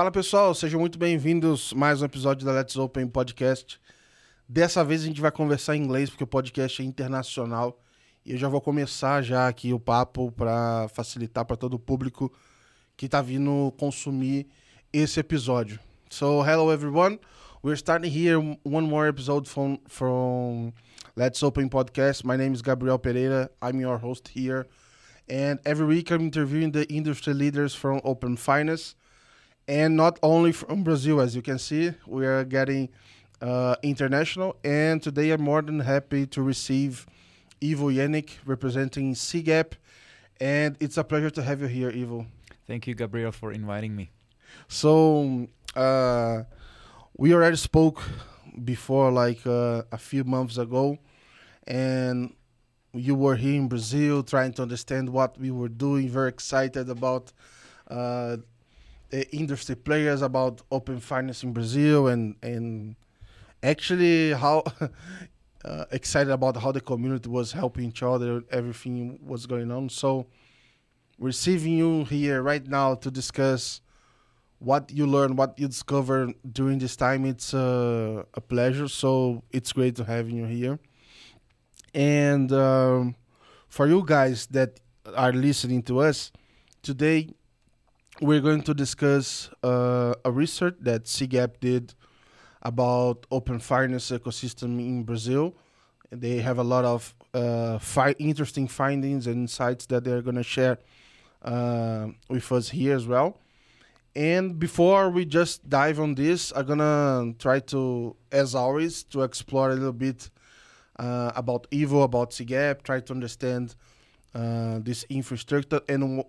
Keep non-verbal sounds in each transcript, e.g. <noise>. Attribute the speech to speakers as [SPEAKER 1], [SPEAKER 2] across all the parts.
[SPEAKER 1] Fala pessoal, sejam muito bem-vindos mais um episódio da Let's Open Podcast. Dessa vez a gente vai conversar em inglês porque o podcast é internacional e eu já vou começar já aqui o papo para facilitar para todo o público que está vindo consumir esse episódio. So hello everyone, we're starting here one more episode from from Let's Open Podcast. My name is Gabriel Pereira. I'm your host here. And every week I'm interviewing the industry leaders from Open Finance. And not only from Brazil, as you can see, we are getting uh, international. And today I'm more than happy to receive Ivo Jeník representing CGAP. And it's a pleasure to have you here, Ivo.
[SPEAKER 2] Thank you, Gabriel, for inviting me.
[SPEAKER 1] So, uh, we already spoke before, like uh, a few months ago, and you were here in Brazil trying to understand what we were doing, very excited about uh, industry players, about open finance in Brazil, and and actually how <laughs> uh, excited about how the community was helping each other, everything was going on. So, receiving you here right now to discuss what you learned, what you discovered during this time, it's uh, a pleasure. So it's great to have you here. And um, for you guys that are listening to us today, we're going to discuss uh, a research that CGAP did about open finance ecosystem in Brazil. They have a lot of uh, fi- interesting findings and insights that they're going to share uh, with us here as well. And before we just dive on this, I'm gonna try to, as always, to explore a little bit uh, about Ivo, about CGAP, try to understand uh, this infrastructure and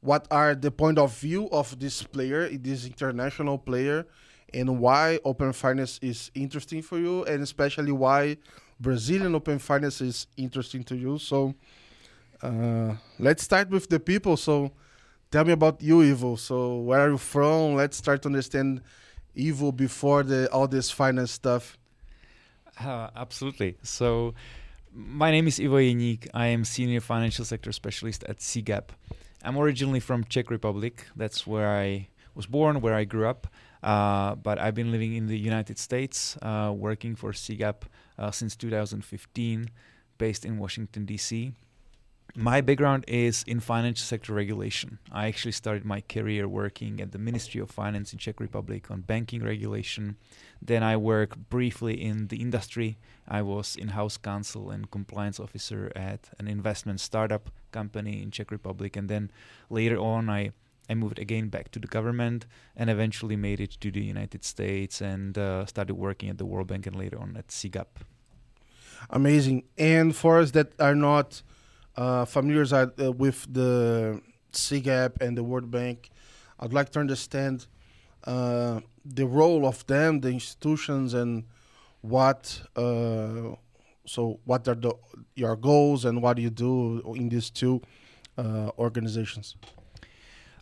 [SPEAKER 1] what are the point of view of this player, this international player, and why open finance is interesting for you, and especially why Brazilian open finance is interesting to you. So uh, let's start with the people. So tell me about you, Ivo. So where are you from? Let's start to understand Ivo before the all this finance stuff.
[SPEAKER 2] Uh, absolutely. So, my name is Ivo Jeník. I am senior financial sector specialist at CGAP. I'm originally from Czech Republic. That's where I was born, where I grew up. Uh, but I've been living in the United States, uh, working for CGAP uh, since 2015, based in Washington D.C. My background is in financial sector regulation. I actually started my career working at the Ministry of Finance in Czech Republic on banking regulation. Then I worked briefly in the industry. I was in-house counsel and compliance officer at an investment startup company in Czech Republic. And then later on, I I moved again back to the government and eventually made it to the United States and uh, started working at the World Bank and later on at CGAP.
[SPEAKER 1] Amazing. And for us that are not uh, familiar uh, with the CGAP and the World Bank, I'd like to understand uh, the role of them, the institutions, and what. Uh, so, what are the your goals and what do you do in these two uh, organizations?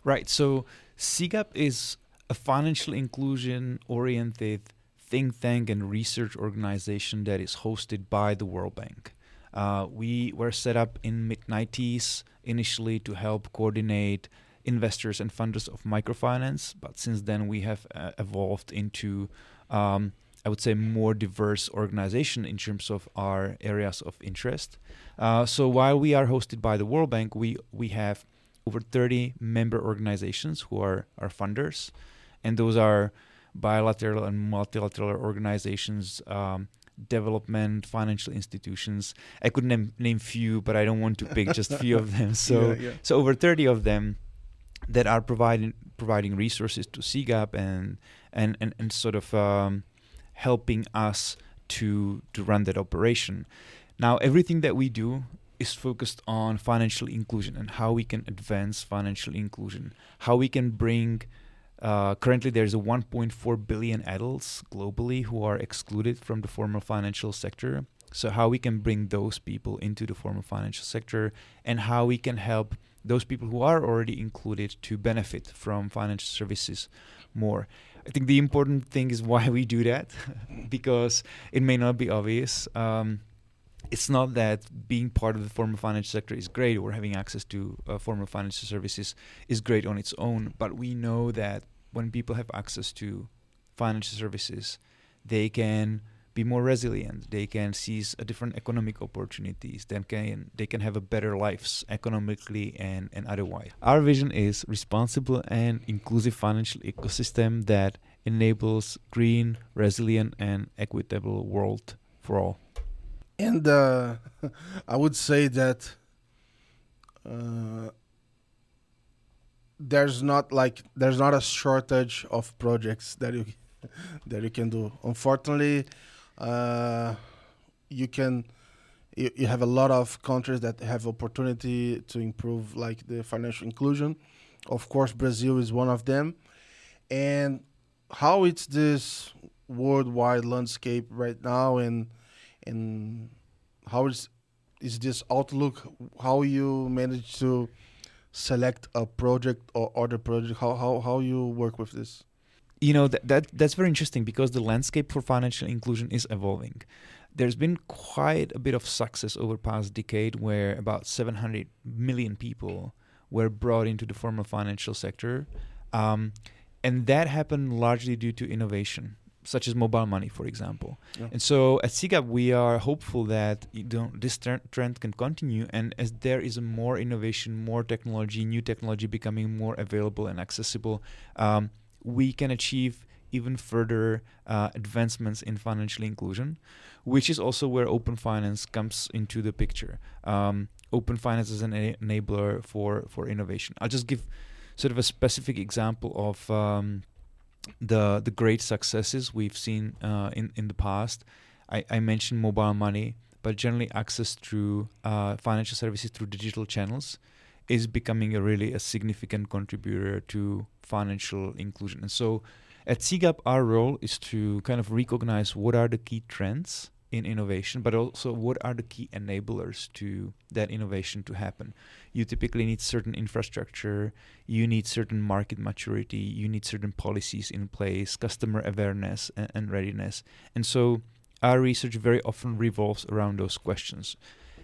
[SPEAKER 2] Right. So, CGAP is a financial inclusion oriented think tank and research organization that is hosted by the World Bank. Uh, we were set up in mid 90s initially to help coordinate investors and funders of microfinance, but since then we have uh, evolved into, um, I would say, more diverse organization in terms of our areas of interest. Uh, so while we are hosted by the World Bank, we we have over 30 member organizations who are our funders, and those are bilateral and multilateral organizations. Um, development financial institutions. I could name name few but i don't want to pick just few of them. <laughs> So yeah, yeah. so over 30 of them that are providing providing resources to CGAP and and and, and sort of um, helping us to to run that operation. Now everything that we do is focused on financial inclusion and how we can advance financial inclusion how we can bring uh, currently, there's a 1.4 billion adults globally who are excluded from the formal financial sector. So, how we can bring those people into the formal financial sector and how we can help those people who are already included to benefit from financial services more. I think the important thing is why we do that, <laughs> because it may not be obvious. Um, it's not that being part of the formal financial sector is great or having access to uh, formal financial services is great on its own, but we know that when people have access to financial services, they can be more resilient. They can seize a different economic opportunities. They can they can have a better lives economically and, and otherwise. Our vision is responsible and inclusive financial ecosystem that enables green, resilient, and equitable world for all.
[SPEAKER 1] And uh, <laughs> I would say that uh, there's not like there's not a shortage of projects that you <laughs> that you can do. Unfortunately, uh, you can you, you have a lot of countries that have opportunity to improve like the financial inclusion. Of course, Brazil is one of them. And how it's this worldwide landscape right now and and how is is this outlook how you manage to select a project or other project? How how, how you work with this?
[SPEAKER 2] You know that, that that's very interesting because the landscape for financial inclusion is evolving. There's been quite a bit of success over past decade where about 700 million people were brought into the formal financial sector. Um, and that happened largely due to innovation such as mobile money, for example. Yeah. And so at CGAP, we are hopeful that this trend can continue. And as there is more innovation, more technology, new technology becoming more available and accessible, um, we can achieve even further uh, advancements in financial inclusion, which is also where open finance comes into the picture. Um, open finance is an enabler for, for innovation. I'll just give sort of a specific example of. Um, the the great successes we've seen uh, in in the past. I, I mentioned mobile money, but generally access through uh, financial services through digital channels is becoming a really a significant contributor to financial inclusion. And so, at CGAP, our role is to kind of recognize what are the key trends in innovation, but also what are the key enablers to that innovation to happen. You typically need certain infrastructure, you need certain market maturity, you need certain policies in place, customer awareness and, and readiness. And so our research very often revolves around those questions.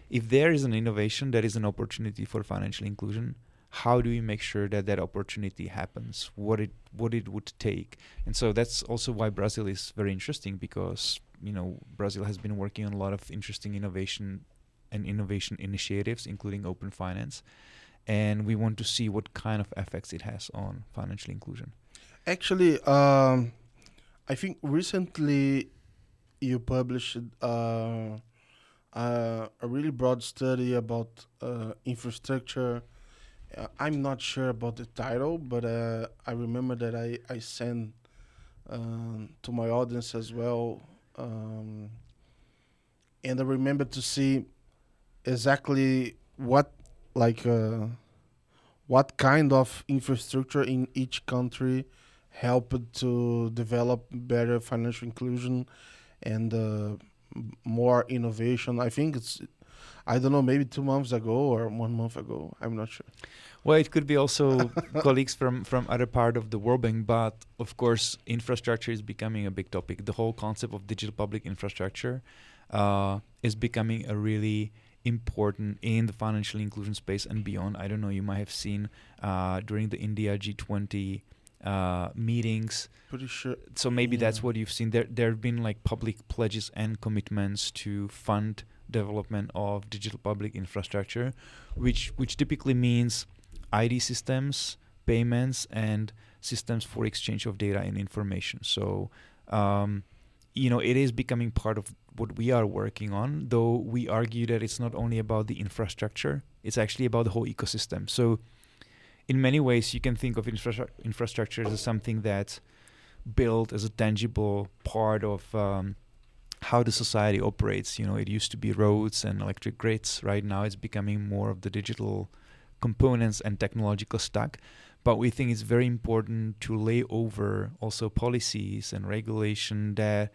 [SPEAKER 2] If there is an innovation that is an opportunity for financial inclusion, how do we make sure that that opportunity happens what it what it would take and so that's also why brazil is very interesting because you know Brazil has been working on a lot of interesting innovation and innovation initiatives, including open finance, and we want to see what kind of effects it has on financial inclusion.
[SPEAKER 1] Actually, um, I think recently you published uh, uh, a really broad study about uh, infrastructure. Uh, I'm not sure about the title, but uh, I remember that I I sent um, to my audience as well um, and I remember to see exactly what like uh, what kind of infrastructure in each country helped to develop better financial inclusion and uh, more innovation. I think it's I don't know, maybe two months ago or one month ago. I'm not sure.
[SPEAKER 2] Well, it could be also <laughs> colleagues from from other part of the World Bank, but of course, infrastructure is becoming a big topic. The whole concept of digital public infrastructure uh, is becoming a really important in the financial inclusion space and beyond. I don't know. You might have seen uh, during the India G20 uh, meetings.
[SPEAKER 1] Pretty sure.
[SPEAKER 2] So maybe yeah. that's what you've seen. There, there have been like public pledges and commitments to fund development of digital public infrastructure, which which typically means ID systems, payments, and systems for exchange of data and information. So, um, you know, it is becoming part of what we are working on, though we argue that it's not only about the infrastructure, it's actually about the whole ecosystem. So, in many ways, you can think of infra- infrastructure as something that's built as a tangible part of um, how the society operates. You know, it used to be roads and electric grids. Right now, it's becoming more of the digital components and technological stack. But we think it's very important to lay over also policies and regulation that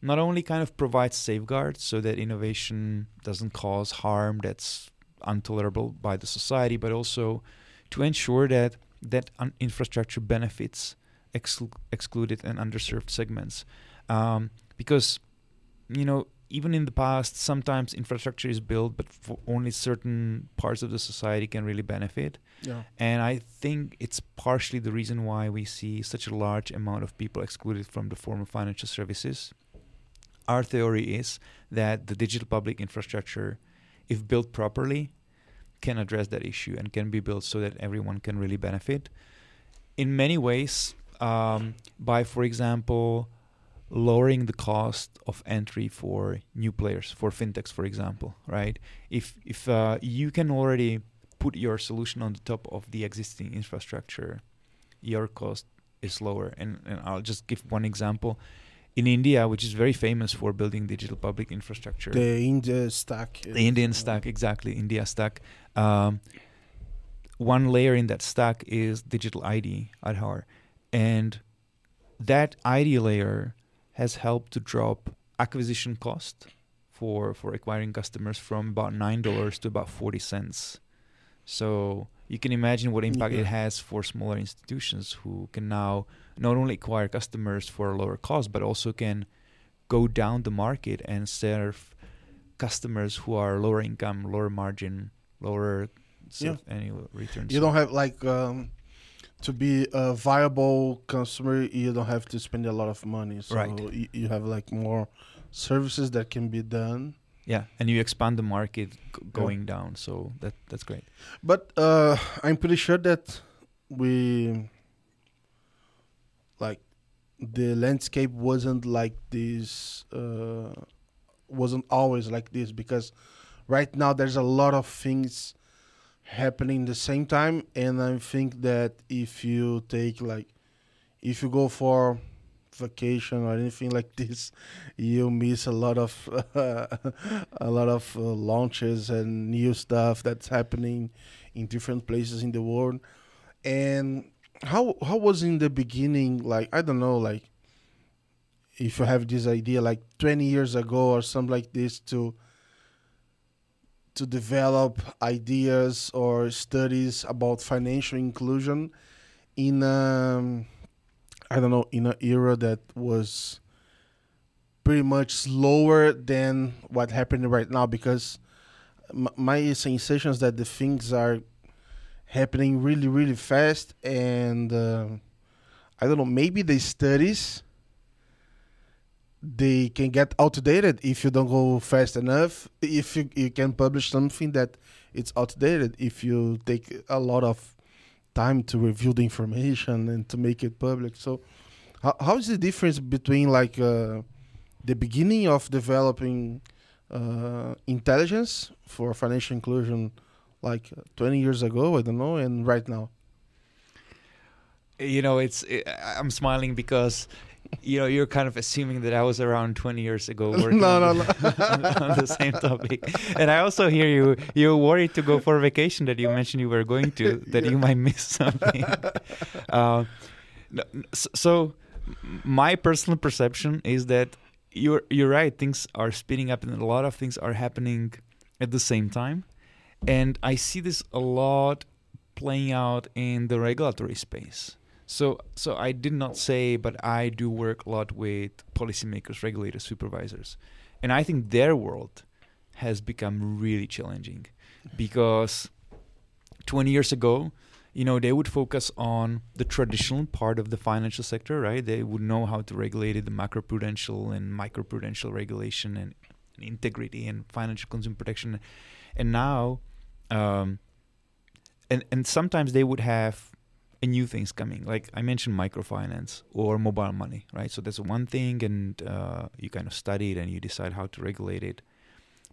[SPEAKER 2] not only kind of provides safeguards so that innovation doesn't cause harm that's intolerable by the society, but also to ensure that that un- infrastructure benefits exclu- excluded and underserved segments. Um, because, you know, even in the past, sometimes infrastructure is built, but for only certain parts of the society can really benefit.
[SPEAKER 1] Yeah.
[SPEAKER 2] And I think it's partially the reason why we see such a large amount of people excluded from the form of financial services. Our theory is that the digital public infrastructure, if built properly, can address that issue and can be built so that everyone can really benefit. In many ways, um, by, for example, lowering the cost of entry for new players, for fintechs, for example, right? If if uh, you can already put your solution on the top of the existing infrastructure, your cost is lower. And, and I'll just give one example. In India, which is very famous for building digital public infrastructure,
[SPEAKER 1] The India stack.
[SPEAKER 2] the Indian stack, exactly, India stack. Um, one layer in that stack is digital ID, Aadhaar, and that ID layer has helped to drop acquisition cost for for acquiring customers from about nine dollars to about forty cents. So you can imagine what impact
[SPEAKER 1] Yeah.
[SPEAKER 2] it has for smaller institutions who can now not only acquire customers for a lower cost, but also can go down the market and serve customers who are lower income, lower margin, lower of annual returns.
[SPEAKER 1] You don't have like um, to be a viable consumer. You don't have to spend a lot of money. So
[SPEAKER 2] Right.
[SPEAKER 1] you, have like more services that can be done.
[SPEAKER 2] yeah, and you expand the market going down. So that that's great.
[SPEAKER 1] But uh, I'm pretty sure that we like the landscape wasn't like this. Uh, wasn't always like this because right now there's a lot of things happening the same time, and I think that if you take like if you go for vacation or anything like <laughs> this, you miss a lot of <laughs> a lot of uh, launches and new stuff that's happening in different places in the world. And how how was in the beginning like I don't know like if you have this idea like 20 years ago or something like this to to develop ideas or studies about financial inclusion in um I don't know in an era that was pretty much slower than what happened right now because my sensation is that the things are happening really really fast and uh, I don't know maybe the studies they can get outdated if you don't go fast enough if you, you can publish something that it's outdated if you take a lot of time to review the information and to make it public. So how, how is the difference between like uh, the beginning of developing uh, intelligence for financial inclusion like uh, 20 years ago i don't know and right now?
[SPEAKER 2] You know, it's i I'm smiling because you know you're kind of assuming that I was around 20 years ago <laughs> working
[SPEAKER 1] No,
[SPEAKER 2] on,
[SPEAKER 1] no,
[SPEAKER 2] the, <laughs> on the same topic, and I also hear you you're worried to go for a vacation that you mentioned you were going to <laughs> that you might miss something. uh, no, so my personal perception is that you're you're right. Things are speeding up, and a lot of things are happening at the same time, and I see this a lot playing out in the regulatory space. So, so I did not say, but I do work a lot with policymakers, regulators, supervisors, and I think their world has become really challenging because 20 years ago, you know, they would focus on the traditional part of the financial sector, right? They would know how to regulate it, the macroprudential and microprudential regulation and integrity and financial consumer protection. And now, um, and and sometimes they would have new things coming. Like I mentioned, microfinance or mobile money, right? So that's one thing, and uh, you kind of study it and you decide how to regulate it.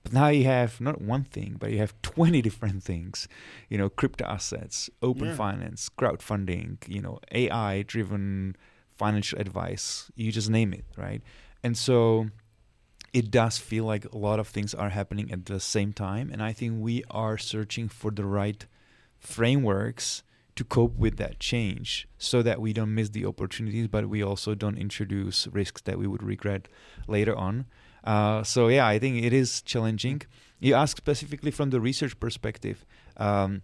[SPEAKER 2] But now you have not one thing, but you have <laughs> 20 different things. You know, crypto assets, open
[SPEAKER 1] Yeah.
[SPEAKER 2] finance, crowdfunding, you know, AI driven financial advice. You just name it, right? And so it does feel like a lot of things are happening at the same time. And I think we are searching for the right frameworks to cope with that change so that we don't miss the opportunities, but we also don't introduce risks that we would regret later on. Uh, so yeah, I think it is challenging. You ask specifically from the research perspective. Um,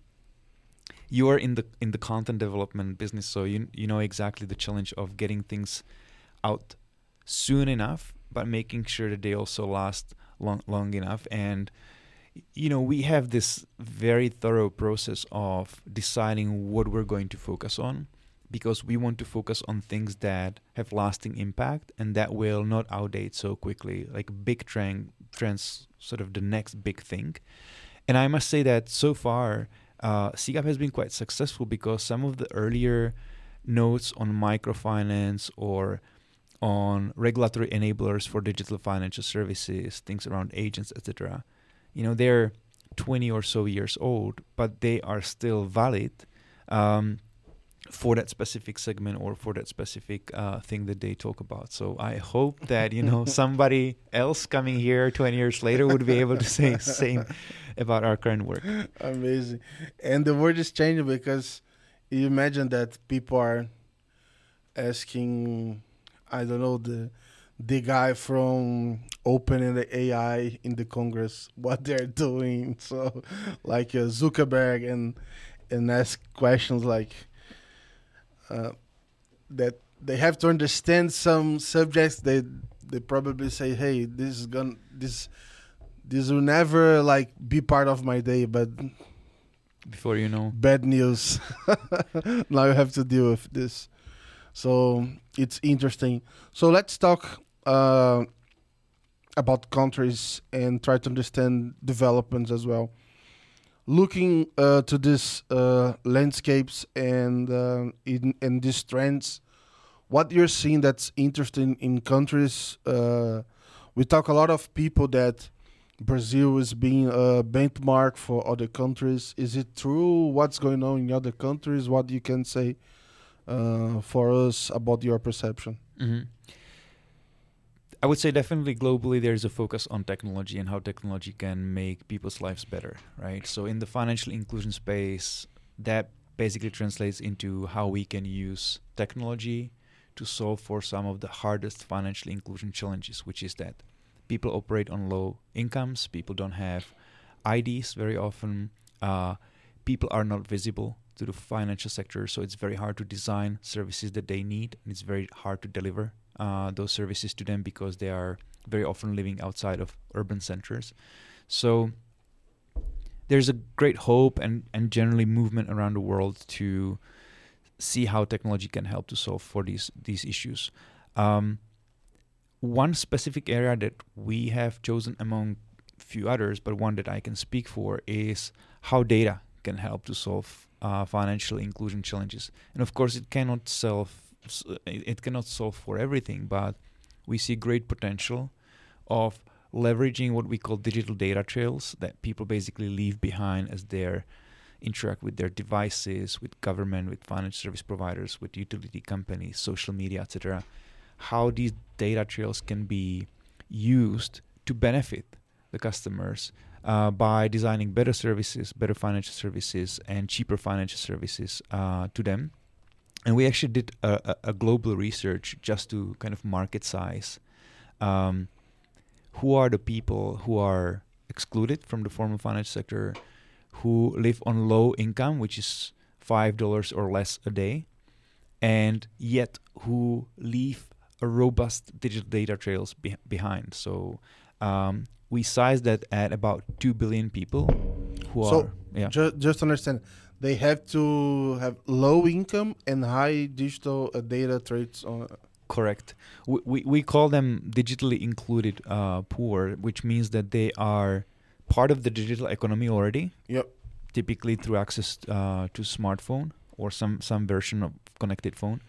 [SPEAKER 2] you are in the in the content development business, so you you know exactly the challenge of getting things out soon enough, but making sure that they also last long long enough and you know we have this very thorough process of deciding what we're going to focus on because we want to focus on things that have lasting impact and that will not outdate so quickly like big trend trends sort of the next big thing and i must say that so far uh, CGAP has been quite successful because some of the earlier notes on microfinance or on regulatory enablers for digital financial services, things around agents, etc. You know, they're 20 or so years old, but they are still valid um, for that specific segment or for that specific uh, thing that they talk about. So I hope that you know <laughs> somebody else coming here 20 years later would be able to say <laughs> same about our current work.
[SPEAKER 1] Amazing, and the world is changing because you imagine that people are asking I don't know the the guy from opening the AI in the Congress what they're doing. <laughs> So like uh, Zuckerberg and and ask questions like uh, that they have to understand some subjects. They they probably say, "Hey, this is gonna this this will never like be part of my day," but
[SPEAKER 2] before you know
[SPEAKER 1] bad news <laughs> now you have to deal with this so it's interesting. So let's talk uh, about countries and try to understand developments as well. Looking uh, to these uh, landscapes and uh, in, in these trends, what you're seeing that's interesting in countries. Uh, we talk a lot of people that Brazil is being a benchmark for other countries. Is it true? What's going on in other countries? What you can say uh, for us about your perception?
[SPEAKER 2] Mm-hmm. I would say definitely globally there's a focus on technology and how technology can make people's lives better, right? So in the financial inclusion space, that basically translates into how we can use technology to solve for some of the hardest financial inclusion challenges, which is that people operate on low incomes, people don't have IDs very often, uh, people are not visible to the financial sector, so it's very hard to design services that they need, and it's very hard to deliver uh, those services to them because they are very often living outside of urban centers. So there's a great hope and, and generally movement around the world to see how technology can help to solve for these these issues. Um, one specific area that we have chosen among few others, but one that I can speak for is how data can help to solve uh, financial inclusion challenges. And of course, it cannot solve it cannot solve for everything, but we see great potential of leveraging what we call digital data trails that people basically leave behind as they interact with their devices, with government, with financial service providers, with utility companies, social media, etc. How these data trails can be used to benefit the customers uh, by designing better services, better financial services, and cheaper financial services uh, to them. And we actually did a, a, global research just to kind of market size um, who are the people who are excluded from the formal finance sector, who live on low income, which is five dollars or less a day, and yet who leave a robust digital data trails be- behind. So um, we size that at about 2 billion people who
[SPEAKER 1] so
[SPEAKER 2] are yeah
[SPEAKER 1] ju- just understand they have to have low income and high digital uh, data traits on
[SPEAKER 2] correct. We, we, we call them digitally included uh, poor which means that they are part of the digital economy already.
[SPEAKER 1] Yep.
[SPEAKER 2] Typically through access uh, to smartphone or some some version of connected phone.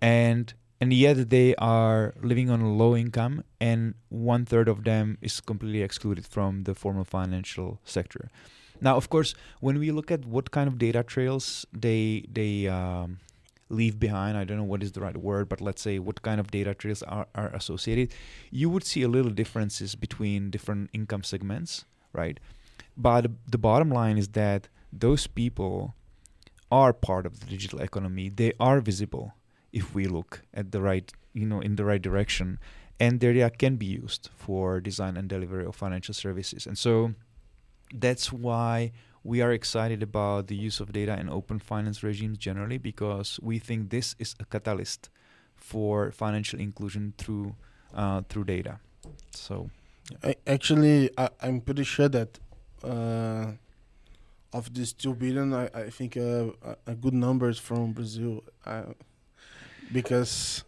[SPEAKER 2] And and yet they are living on a low income and one third of them is completely excluded from the formal financial sector now of course when we look at what kind of data trails they they um, leave behind i don't know what is the right word but let's say what kind of data trails are, are associated you would see a little differences between different income segments right but the bottom line is that those people are part of the digital economy they are visible if we look at the right, you know, in the right direction. And their data can be used for design and delivery of financial services. And so that's why we are excited about the use of data in open finance regimes generally because we think this is a catalyst for financial inclusion through uh, through data. So
[SPEAKER 1] I, actually, I, I'm pretty sure that uh, of these two billion, I, I think uh, a, a good number is from Brazil, uh, because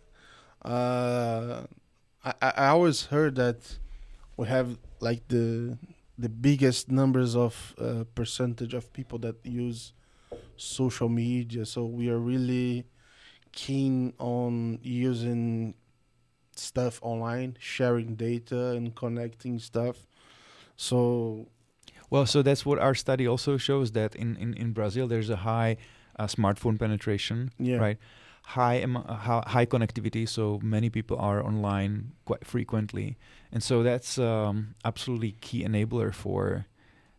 [SPEAKER 1] uh, I, I always heard that we have like the the biggest numbers of uh, percentage of people that use social media. So we are really keen on using stuff online, sharing data and connecting stuff. So
[SPEAKER 2] well, so that's what our study also shows that in, in, in Brazil there's a high uh, smartphone penetration,
[SPEAKER 1] yeah.
[SPEAKER 2] right? High, high high connectivity, so many people are online quite frequently, and so that's um, absolutely key enabler for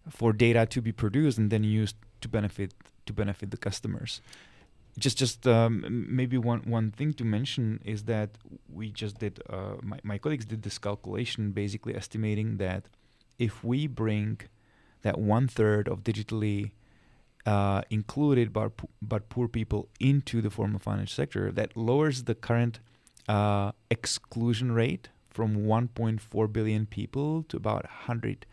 [SPEAKER 2] for data to be produced and then used to benefit to benefit the customers. Just just um, maybe one one thing to mention is that we just did uh, my, my colleagues did this calculation basically estimating that if we bring that one third of digitally uh, included but, but poor people into the formal finance sector that lowers the current uh, exclusion rate from 1.4 billion people to about 100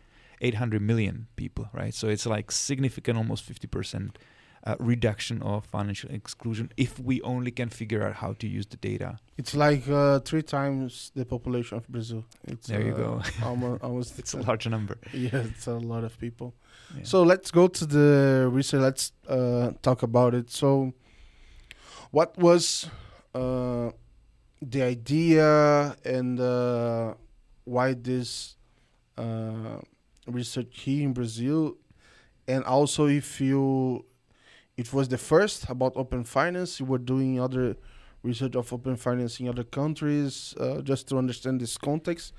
[SPEAKER 2] 800 million people right? So it's like significant almost 50 percent uh, reduction of financial exclusion if we only can figure out how to use the data.
[SPEAKER 1] It's like uh, three times the population of Brazil. It's,
[SPEAKER 2] there you go.
[SPEAKER 1] Uh, almost, <laughs> almost
[SPEAKER 2] it's a large number.
[SPEAKER 1] Yeah, it's a lot of people. Yeah. So let's go to the research. Let's uh, talk about it. So, what was uh, the idea and uh, why this research here in Brazil? And also, if you it was the first about open finance. You were doing other research of open finance in other countries uh, just to understand this context,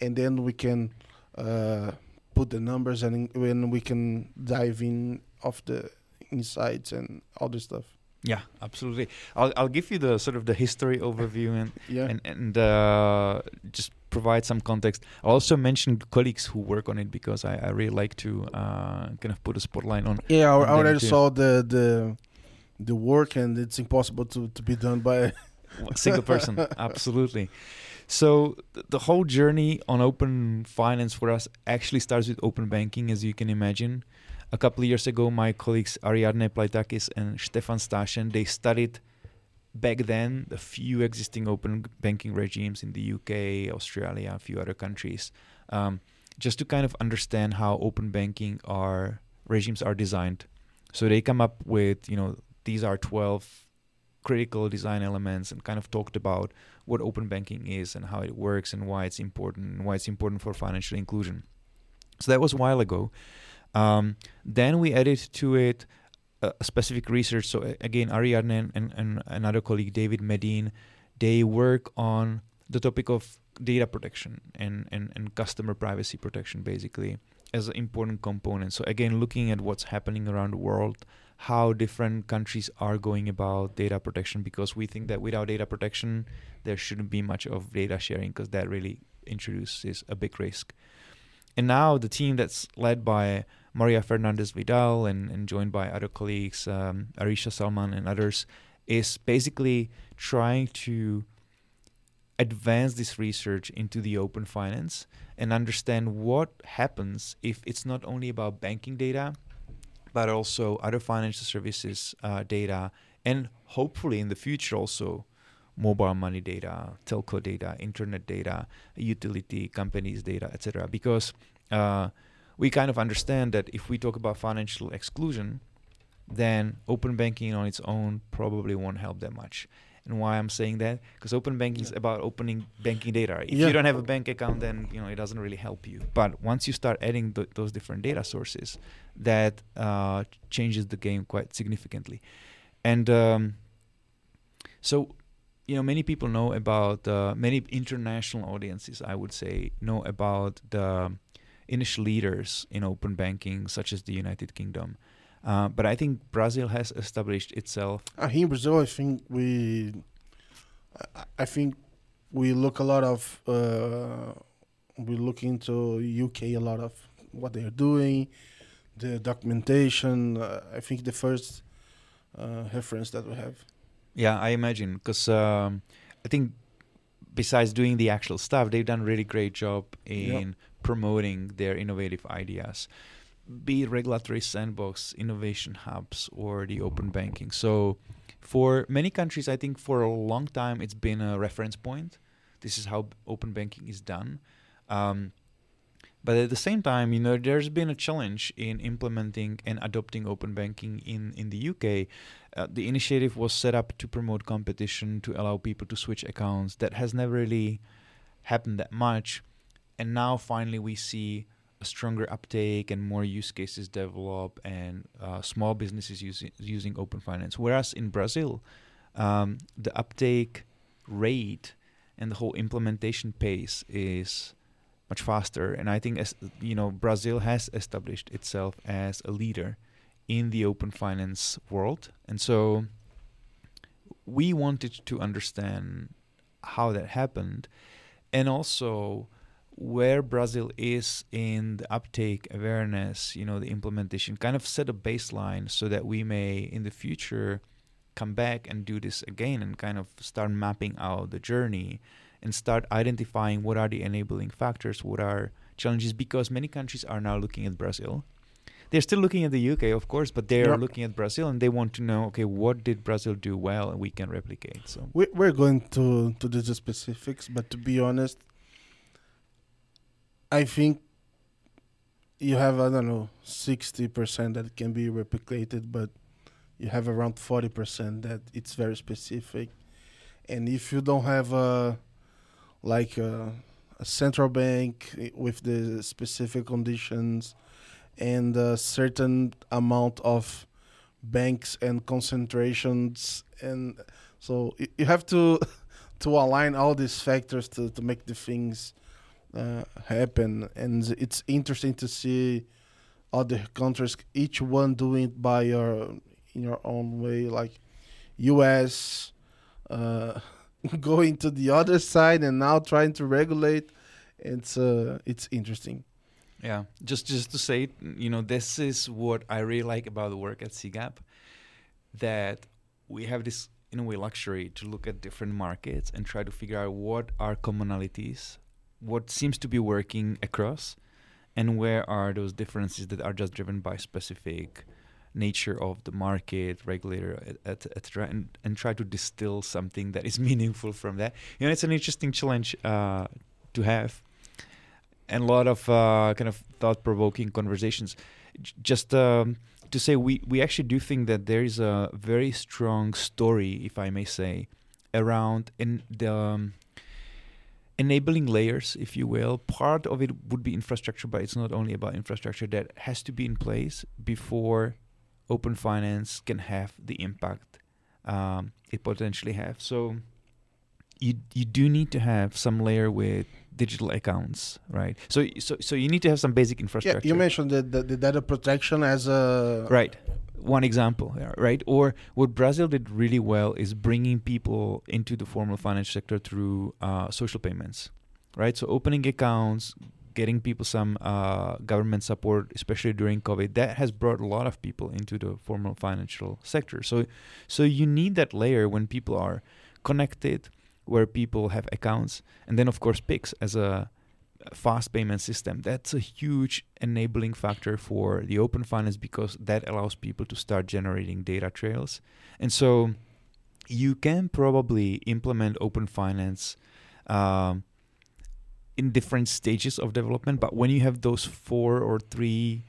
[SPEAKER 1] and then we can uh, put the numbers and when we can dive in of the insights and other stuff.
[SPEAKER 2] Yeah, absolutely. I'll I'll give you the sort of the history overview and
[SPEAKER 1] yeah.
[SPEAKER 2] and and uh, just provide some context. I also mentioned colleagues who work on it because I, I really like to uh, kind of put a spotlight on.
[SPEAKER 1] Yeah, I, I already saw the the the work, and it's impossible to to be done by a
[SPEAKER 2] single person. <laughs> Absolutely. So th- the whole journey on open finance for us actually starts with open banking, as you can imagine. A couple of years ago, my colleagues Ariadne Plaitakis and Stefan Staschen they studied back then the few existing open banking regimes in the UK, Australia, a few other countries, um, just to kind of understand how open banking are regimes are designed. So they come up with you know these are 12 critical design elements and kind of talked about what open banking is and how it works and why it's important and why it's important for financial inclusion. So that was a while ago. Um, then we added to it uh, specific research. So again, Ariadne and, and, and another colleague, David Medine, they work on the topic of data protection and, and, and customer privacy protection, basically, as an important component. So again, looking at what's happening around the world, how different countries are going about data protection, because we think that without data protection, there shouldn't be much of data sharing, because that really introduces a big risk. And now the team that's led by Maria Fernandez Vidal and, and joined by other colleagues, um, Arisha Salman and others, is basically trying to advance this research into the open finance and understand what happens if it's not only about banking data, but also other financial services uh, data, and hopefully in the future also mobile money data, telco data, internet data, utility companies data, etc. Because uh, we kind of understand that if we talk about financial exclusion, then open banking on its own probably won't help that much. And why I'm saying that? Because open banking is about opening banking data. If yeah. you don't have a bank account, then you know it doesn't really help you. But once you start adding th- those different data sources, that uh, changes the game quite significantly. And um, so, you know, many people know about uh, many international audiences. I would say know about the initial leaders in open banking, such as the United Kingdom. Uh, but I think Brazil has established itself.
[SPEAKER 1] Uh, here in Brazil, I think we, I think we look a lot of, uh, we look into UK a lot of what they are doing, the documentation. Uh, I think the first uh, reference that we have.
[SPEAKER 2] Yeah, I imagine because um, I think besides doing the actual stuff, they've done a really great job in
[SPEAKER 1] Yep.
[SPEAKER 2] promoting their innovative ideas, be it regulatory sandbox, innovation hubs, or the open banking. So, for many countries, I think for a long time it's been a reference point. This is how open banking is done. Um, but at the same time, you know, there's been a challenge in implementing and adopting open banking in, in the UK. Uh, the initiative was set up to promote competition, to allow people to switch accounts. That has never really happened that much. And now finally we see a stronger uptake and more use cases develop and uh, small businesses using, using open finance. Whereas in Brazil, um, the uptake rate and the whole implementation pace is much faster. And I think as you know, Brazil has established itself as a leader in the open finance world, and so we wanted to understand how that happened, and also where Brazil is in the uptake, awareness, you know, the implementation, kind of set a baseline so that we may in the future come back and do this again and kind of start mapping out the journey and start identifying what are the enabling factors, what are challenges, because many countries are now looking at Brazil. They're still looking at the UK, of course, but they are
[SPEAKER 1] Yep.
[SPEAKER 2] looking at Brazil and they want to know, okay, what did Brazil do well and we can replicate. So
[SPEAKER 1] We, we're going to to do the specifics, but to be honest, I think you have I don't know sixty percent that can be replicated, but you have around forty percent that it's very specific, and if you don't have a like a, a central bank with the specific conditions and a certain amount of banks and concentrations. And so you have to <laughs> to align all these factors to, to make the things uh, happen. And it's interesting to see other countries each one doing it by your in your own way like us uh, <laughs> going to the other side and now trying to regulate it's uh, it's interesting.
[SPEAKER 2] Yeah, just just to say, you know, this is what I really like about the work at CGAP, that we have this in a way luxury to look at different markets and try to figure out what are commonalities, what seems to be working across, and where are those differences that are just driven by specific nature of the market, regulator, et- et et and and try to distill something that is <laughs> meaningful from that. You know, it's an interesting challenge uh, to have and a lot of uh, kind of thought-provoking conversations. J- Just um, to say, we we actually do think that there is a very strong story, if I may say, around in the um, enabling layers, if you will. Part of it would be infrastructure, but it's not only about infrastructure that has to be in place before open finance can have the impact um, it potentially have. So you you do need to have some layer with digital accounts, right? So so so you need to have some basic infrastructure.
[SPEAKER 1] yeah you mentioned the, the, the data protection as a
[SPEAKER 2] Right. One example, right? Or what Brazil did really well is bringing people into the formal finance sector through uh, social payments, right? So opening accounts, getting people some uh, government support, especially during COVID, that has brought a lot of people into the formal financial sector. So, so you need that layer when people are connected, where people have accounts, and then of course Pix as a fast payment system. That's a huge enabling factor for the open finance because that allows people to start generating data trails. And so you can probably implement open finance um, in different stages of development, but when you have those four or three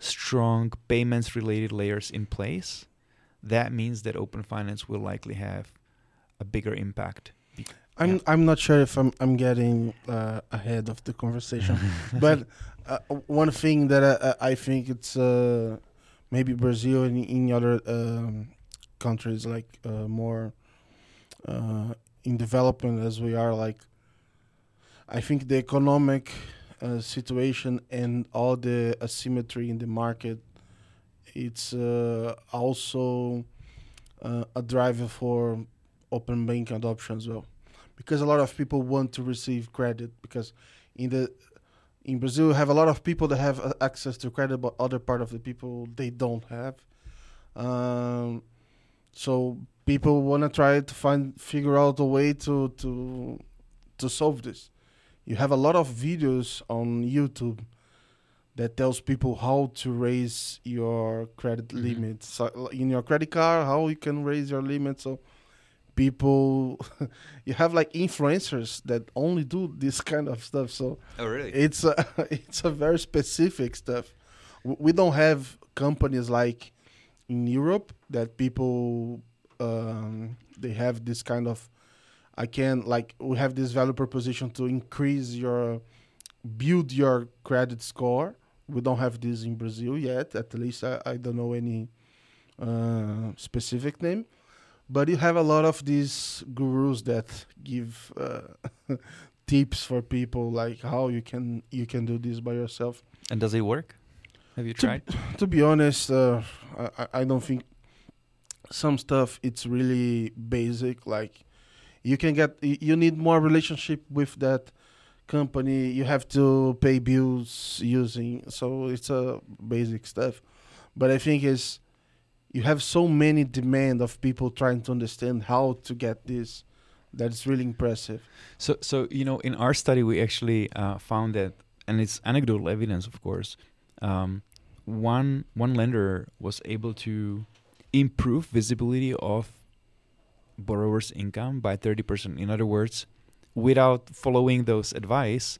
[SPEAKER 2] strong payments related layers in place, that means that open finance will likely have a bigger impact.
[SPEAKER 1] I'm
[SPEAKER 2] Yeah.
[SPEAKER 1] I'm not sure if I'm I'm getting uh, ahead of the conversation, <laughs> but uh, one thing that I, I think it's uh, maybe Brazil and in other um, countries like uh, more uh, in development as we are like I think the economic uh, situation and all the asymmetry in the market it's uh, also uh, a driver for open bank adoption as well because a lot of people want to receive credit because in the in Brazil we have a lot of people that have uh, access to credit but other part of the people they don't have um, so people want to try to find figure out a way to to to solve this. You have a lot of videos on YouTube that tells people how to raise your credit
[SPEAKER 2] Mhm.
[SPEAKER 1] limit. So in your credit card, how you can raise your limit. So people, <laughs> you have like influencers that only do this kind of stuff. So
[SPEAKER 2] Oh, really?
[SPEAKER 1] it's a <laughs> it's a very specific stuff. We don't have companies like in Europe that people um, they have this kind of. I can like we have this value proposition to increase your build your credit score. We don't have this in Brazil yet. At least I, I don't know any uh, specific name, but you have a lot of these gurus that give uh, <laughs> tips for people like how you can you can do this by yourself.
[SPEAKER 2] And does it work? Have you tried?
[SPEAKER 1] To be honest, uh, I- I don't think some stuff it's really basic. Like you can get you need more relationship with that company. You have to pay bills using so it's a basic stuff. But I think is you have so many demand of people trying to understand how to get this. That's really impressive.
[SPEAKER 2] So, so you know, in our study, we actually uh, found that, and it's anecdotal evidence, of course. Um, one one lender was able to improve visibility of borrowers' income by thirty percent. In other words, without following those advice,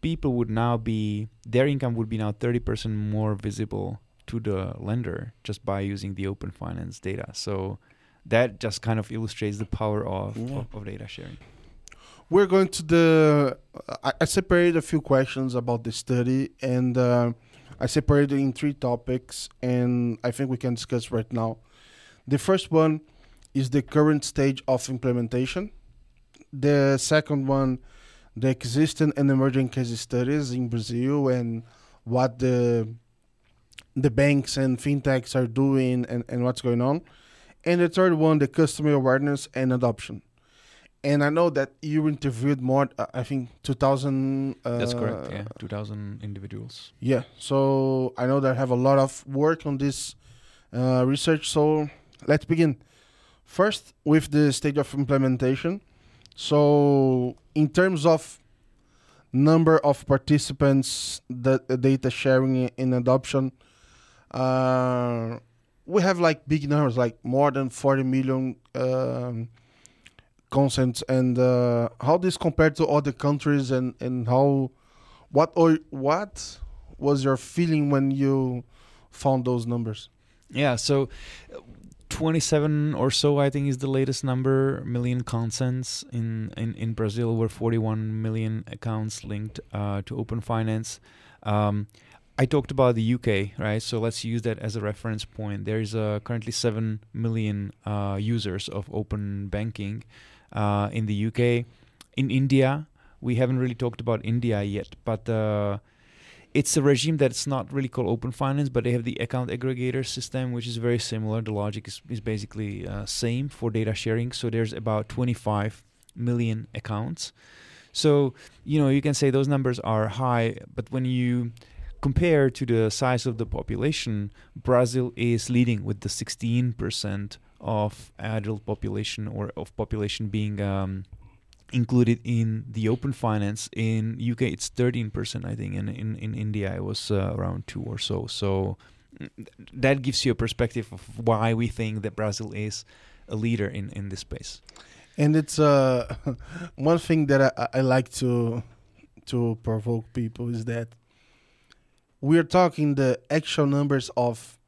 [SPEAKER 2] people would now be their income would be now thirty percent more visible to the lender just by using the open finance data. So that just kind of illustrates the power of,
[SPEAKER 1] Yeah.
[SPEAKER 2] of, of data sharing.
[SPEAKER 1] We're going to the. I, I separated a few questions about the study, and uh, I separated in three topics, and I think we can discuss right now. The first one is the current stage of implementation. The second one, the existing and emerging case studies in Brazil and what the the banks and fintechs are doing and, and what's going on. And the third one, the customer awareness and adoption and I know that you interviewed more. Uh, I think two thousand. Uh,
[SPEAKER 2] That's correct. Yeah, two thousand individuals.
[SPEAKER 1] Yeah. So I know that I have a lot of work on this uh, research. So let's begin. First, with the stage of implementation. So, in terms of number of participants, the, the data sharing in adoption, uh, we have like big numbers, like more than 40 million um, consents. And uh, how this compared to other countries, and and how what or what was your feeling when you found those numbers?
[SPEAKER 2] Yeah. So. Uh, 27 or so i think is the latest number million consents in in, in brazil where 41 million accounts linked uh, to open finance. Um, i talked about the uk right? So let's use that as a reference point. There's uh, currently 7 million uh, users of open banking uh, in the uk in india we haven't really talked about india yet but uh, it's a regime that's not really called open finance, but they have the account aggregator system, which is very similar. The logic is, is basically uh, same for data sharing. So there's about 25 million accounts. So you know you can say those numbers are high, but when you compare to the size of the population, Brazil is leading with the 16% of adult population or of population being um, included in the open finance in UK it's 13% I think and in in India it was uh, around 2 or so. So mm, that gives you a perspective of why we think that Brazil is a leader in in this space.
[SPEAKER 1] And it's uh, <laughs> one thing that I, I like to to provoke people is that we're talking the actual numbers of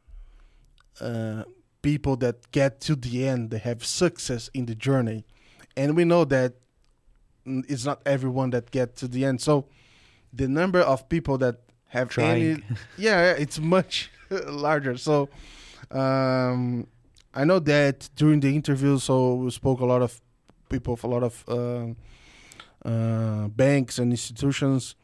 [SPEAKER 1] uh, people that get to the end, they have success in the journey, and we know that it's not everyone that get to the end. So the number of people that have any
[SPEAKER 2] trying <laughs>
[SPEAKER 1] yeah, yeah, it's much <laughs> larger. So um, I know that during the interview, so we spoke a lot of people, of a lot of uh, uh, banks and institutions.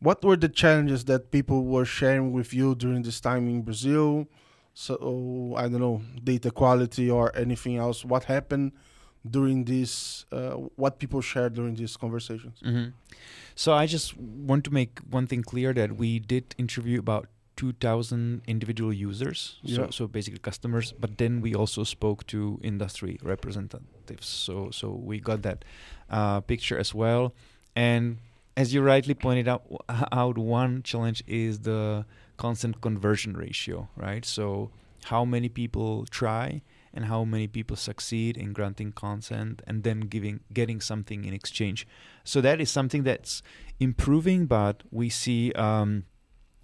[SPEAKER 1] What were the challenges that people were sharing with you during this time in Brazil? So I don't know, data quality or anything else. What happened during this? Uh, what people shared during these conversations?
[SPEAKER 2] hmm So I just want to make one thing clear that we did interview about 2,000 individual users, so,
[SPEAKER 1] Yeah.
[SPEAKER 2] so basically customers. But then we also spoke to industry representatives, so so we got that uh, picture as well. And as you rightly pointed out, out one challenge is the constant conversion ratio, right? So how many people try and how many people succeed in granting consent and then giving getting something in exchange. So that is something that's improving, but we see um,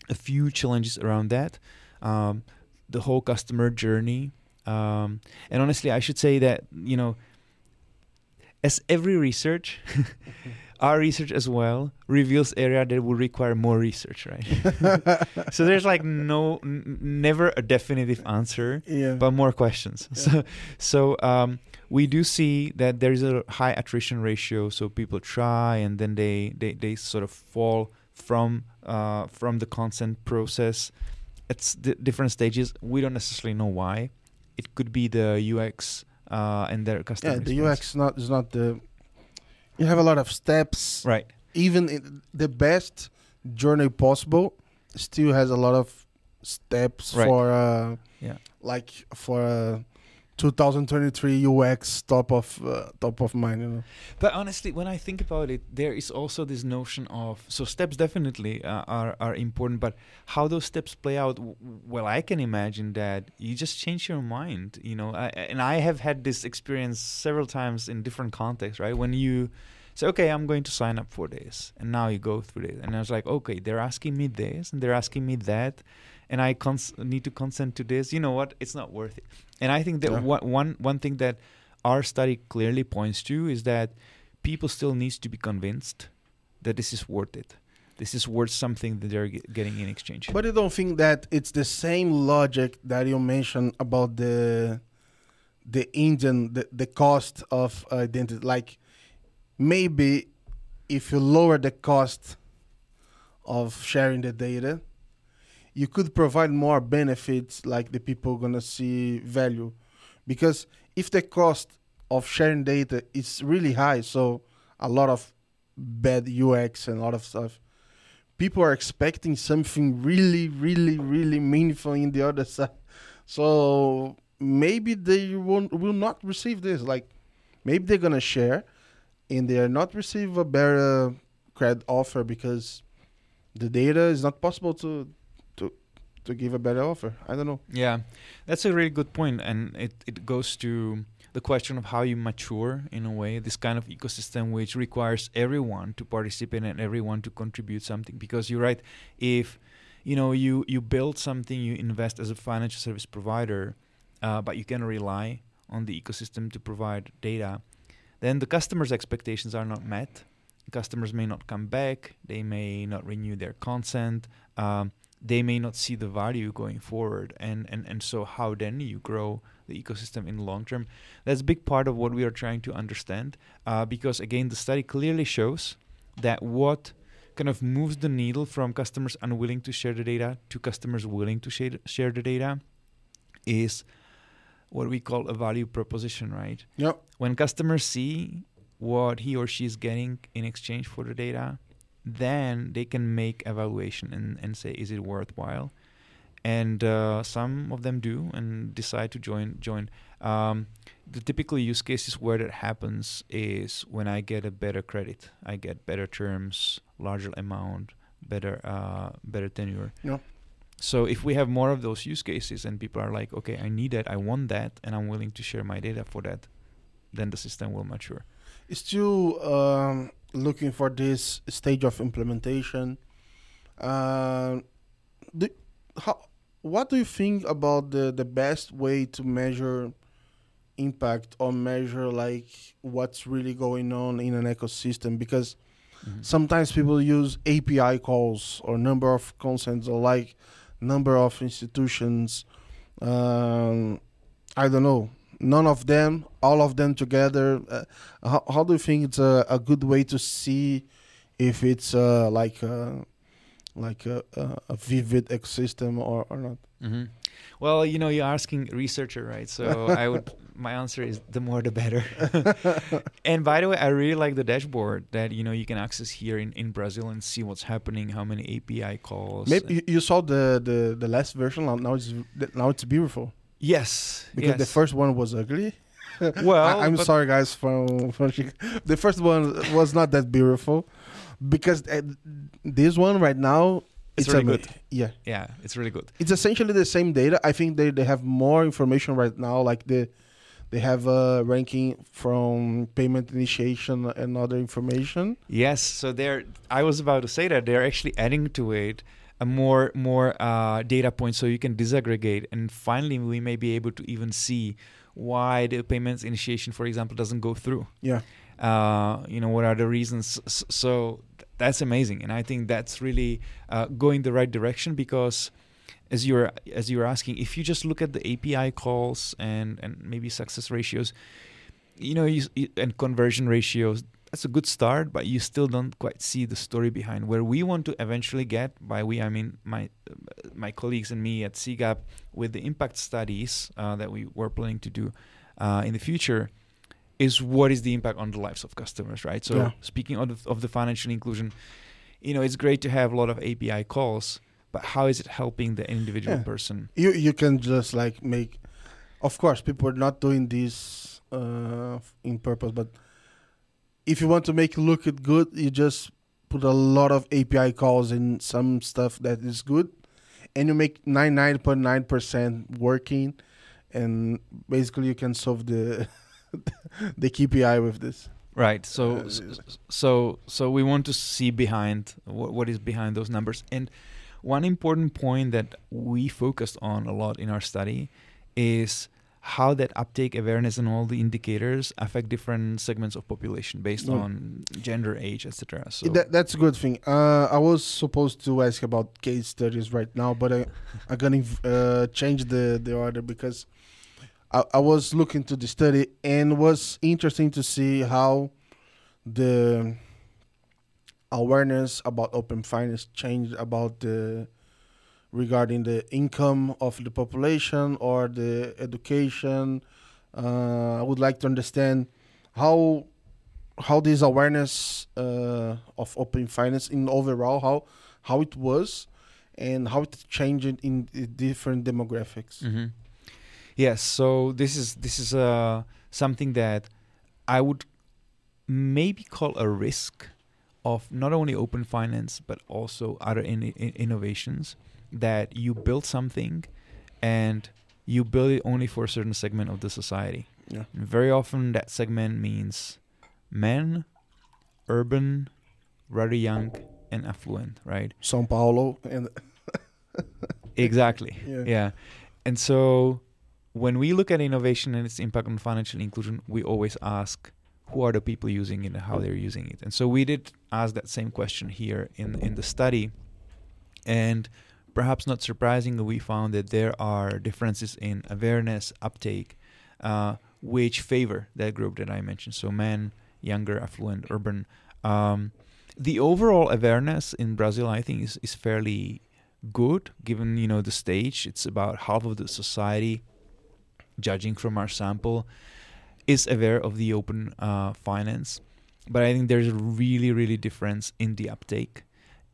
[SPEAKER 2] a few challenges around that. Um, the whole customer journey, um, and honestly, I should say that you know, as every research, <laughs> our research as well reveals area that would require more research, right? <laughs> so there's like no, n- never a definitive answer
[SPEAKER 1] yeah.
[SPEAKER 2] but more questions. So, so um, we do see that there is a high attrition ratio. So people try and then they they, they sort of fall from uh, from the consent process. at d- different stages. We don't necessarily know why. It could be the UX uh, and their customer.
[SPEAKER 1] yeah, the. UX not is not the. You have a lot of steps.
[SPEAKER 2] Right.
[SPEAKER 1] Even in the best journey possible still has a lot of steps
[SPEAKER 2] Right.
[SPEAKER 1] for uh,
[SPEAKER 2] Yeah.
[SPEAKER 1] like for uh, 2023 UX top of uh, top of mind. You know.
[SPEAKER 2] But honestly, when I think about it, there is also this notion of so steps definitely uh, are are important, but how those steps play out. Well, I can imagine that you just change your mind, you know. I, and I have had this experience several times in different contexts, right? When you say, "Okay, I'm going to sign up for this," and now you go through it, and I was like, "Okay, they're asking me this, and they're asking me that." And I cons- need to consent to this. You know what? It's not worth it. And I think that
[SPEAKER 1] Yeah.
[SPEAKER 2] one one one thing that our study clearly points to is that people still needs to be convinced that this is worth it. This is worth something that they're ge- getting in exchange.
[SPEAKER 1] But I don't think that it's the same logic that you mentioned about the the engine, the, the cost of identity? Like maybe if you lower the cost of sharing the data, you could provide more benefits like the people gonna see value. Because if the cost of sharing data is really high, so a lot of bad UX and a lot of stuff, people are expecting something really, really, really meaningful in the other <laughs> side. So maybe they won't will not receive this. Like maybe they're gonna share and they are not receive a better credit offer because the data is not possible to to give a better offer. I don't know.
[SPEAKER 2] Yeah, that's a really good point, and it, it goes to the question of how you mature in a way this kind of ecosystem which requires everyone to participate and everyone to contribute something. Because you're right, if you know you you build something, you invest as a financial service provider, uh, but you can rely on the ecosystem to provide data, then the customer's expectations are not met. Customers may not come back. They may not renew their consent. Um, they may not see the value going forward. And, and and so how then you grow the ecosystem in the long term that's a big part of what we are trying to understand. Uh, because again the study clearly shows that what kind of moves the needle from customers unwilling to share the data to customers willing to share, share the data is what we call a value proposition right?
[SPEAKER 1] Yep.
[SPEAKER 2] when customers see what he or she is getting in exchange for the data then they can make evaluation and, and say is it worthwhile? And uh, some of them do and decide to join join. Um, the typical use cases where that happens is when i get a better credit i get better terms larger amount better uh, better tenure.
[SPEAKER 1] Yeah.
[SPEAKER 2] so if we have more of those use cases and people are like okay i need that i want that and i'm willing to share my data for that then the system will mature.
[SPEAKER 1] Still um, looking for this stage of implementation. Uh, do, how, what do you think about the, the best way to measure impact or measure like what's really going on in an ecosystem? Because sometimes people use API calls or number of consents or like number of institutions. Um, I don't know. None of them, all of them together. Uh, how, how do you think it's a, a good way to see if it's uh, like a, like a, a, a vivid ecosystem or, or not?
[SPEAKER 2] hmm Well, you know, you're asking researcher, right? So I would <laughs> my answer is the more the better. <laughs> and by the way, I really like the dashboard that you know you can access here in, in Brazil and see what's happening, how many API calls.
[SPEAKER 1] Maybe you, saw the, the the last version. now- it's now it's beautiful
[SPEAKER 2] yes,
[SPEAKER 1] because the first one was ugly. <laughs>
[SPEAKER 2] Well,
[SPEAKER 1] I, I'm sorry, guys. From, from <laughs> the first one was not that beautiful because uh, this one right now
[SPEAKER 2] It's
[SPEAKER 1] it's,
[SPEAKER 2] really good.
[SPEAKER 1] Yeah,
[SPEAKER 2] Yeah, it's really good.
[SPEAKER 1] it's essentially the same data. I think they, they have more information right now. Like the they have a ranking from payment initiation and other information.
[SPEAKER 2] Yes, so they're. I was about to say that they're actually adding to it a more more uh, data points, so you can disaggregate, and finally we may be able to even see why the payments initiation, for example, doesn't go through.
[SPEAKER 1] Yeah,
[SPEAKER 2] Uh, you know what are the reasons? So th- that's amazing, and I think that's really uh, going the right direction because. As you're as you're asking, if you just look at the API calls and, and maybe success ratios, you know, you, you- and conversion ratios, that's a good start, but you still don't quite see the story behind where we want to eventually get. By we, I mean my my colleagues and me at CGAP with the impact studies uh, that we were planning to do uh, in the future. Is what is the impact on the lives of customers, right? So
[SPEAKER 1] Yeah.
[SPEAKER 2] speaking of the, of the financial inclusion, you know, it's great to have a lot of API calls, but how is it helping the individual
[SPEAKER 1] Yeah.
[SPEAKER 2] person?
[SPEAKER 1] you you can just like make. Of course, people are not doing this uh, in purpose, but if you want to make it look good, you just put a lot of API calls in some stuff that is good, and you make ninety nine point nine percent working, and basically you can solve the <laughs> the KPI with this.
[SPEAKER 2] Right. So
[SPEAKER 1] Uh,
[SPEAKER 2] so so we want to see behind what, what is behind those numbers. And one important point that we focused on a lot in our study is how that uptake awareness and all the indicators affect different segments of population based
[SPEAKER 1] Mm.
[SPEAKER 2] on gender, age, etc. So
[SPEAKER 1] That, that's a good thing. Uh, I was supposed to ask about case studies right now, but I, I'm gonna uh, change the, the order because I, I was looking to the study and was interesting to see how the awareness about open finance changed about the regarding the income of the population or the education. Uh, I would like to understand how how this awareness uh, of open finance in overall how how it was and how it changed in, different demographics.
[SPEAKER 2] hmm Yes. So this is this is uh, something that I would maybe call a risk of not only open finance but also other in, in- innovations that you build something and you build it only for a certain segment of the society.
[SPEAKER 1] Yeah.
[SPEAKER 2] And very often that segment means men, urban, rather young, and affluent, right?
[SPEAKER 1] São Paulo and <laughs>
[SPEAKER 2] Exactly.
[SPEAKER 1] Yeah.
[SPEAKER 2] yeah. And so when we look at innovation and its impact on financial inclusion, we always ask who are the people using it and how they're using it. And so we did ask that same question here in in the study. And perhaps not surprisingly, we found that there are differences in awareness, uptake, uh, which favor that group that I mentioned. So men, younger, affluent, urban. Um, the overall awareness in Brazil, I think, is, is fairly good given you know the stage. It's about half of the society, judging from our sample, is aware of the open uh, finance. But I think there's a really, really difference in the uptake,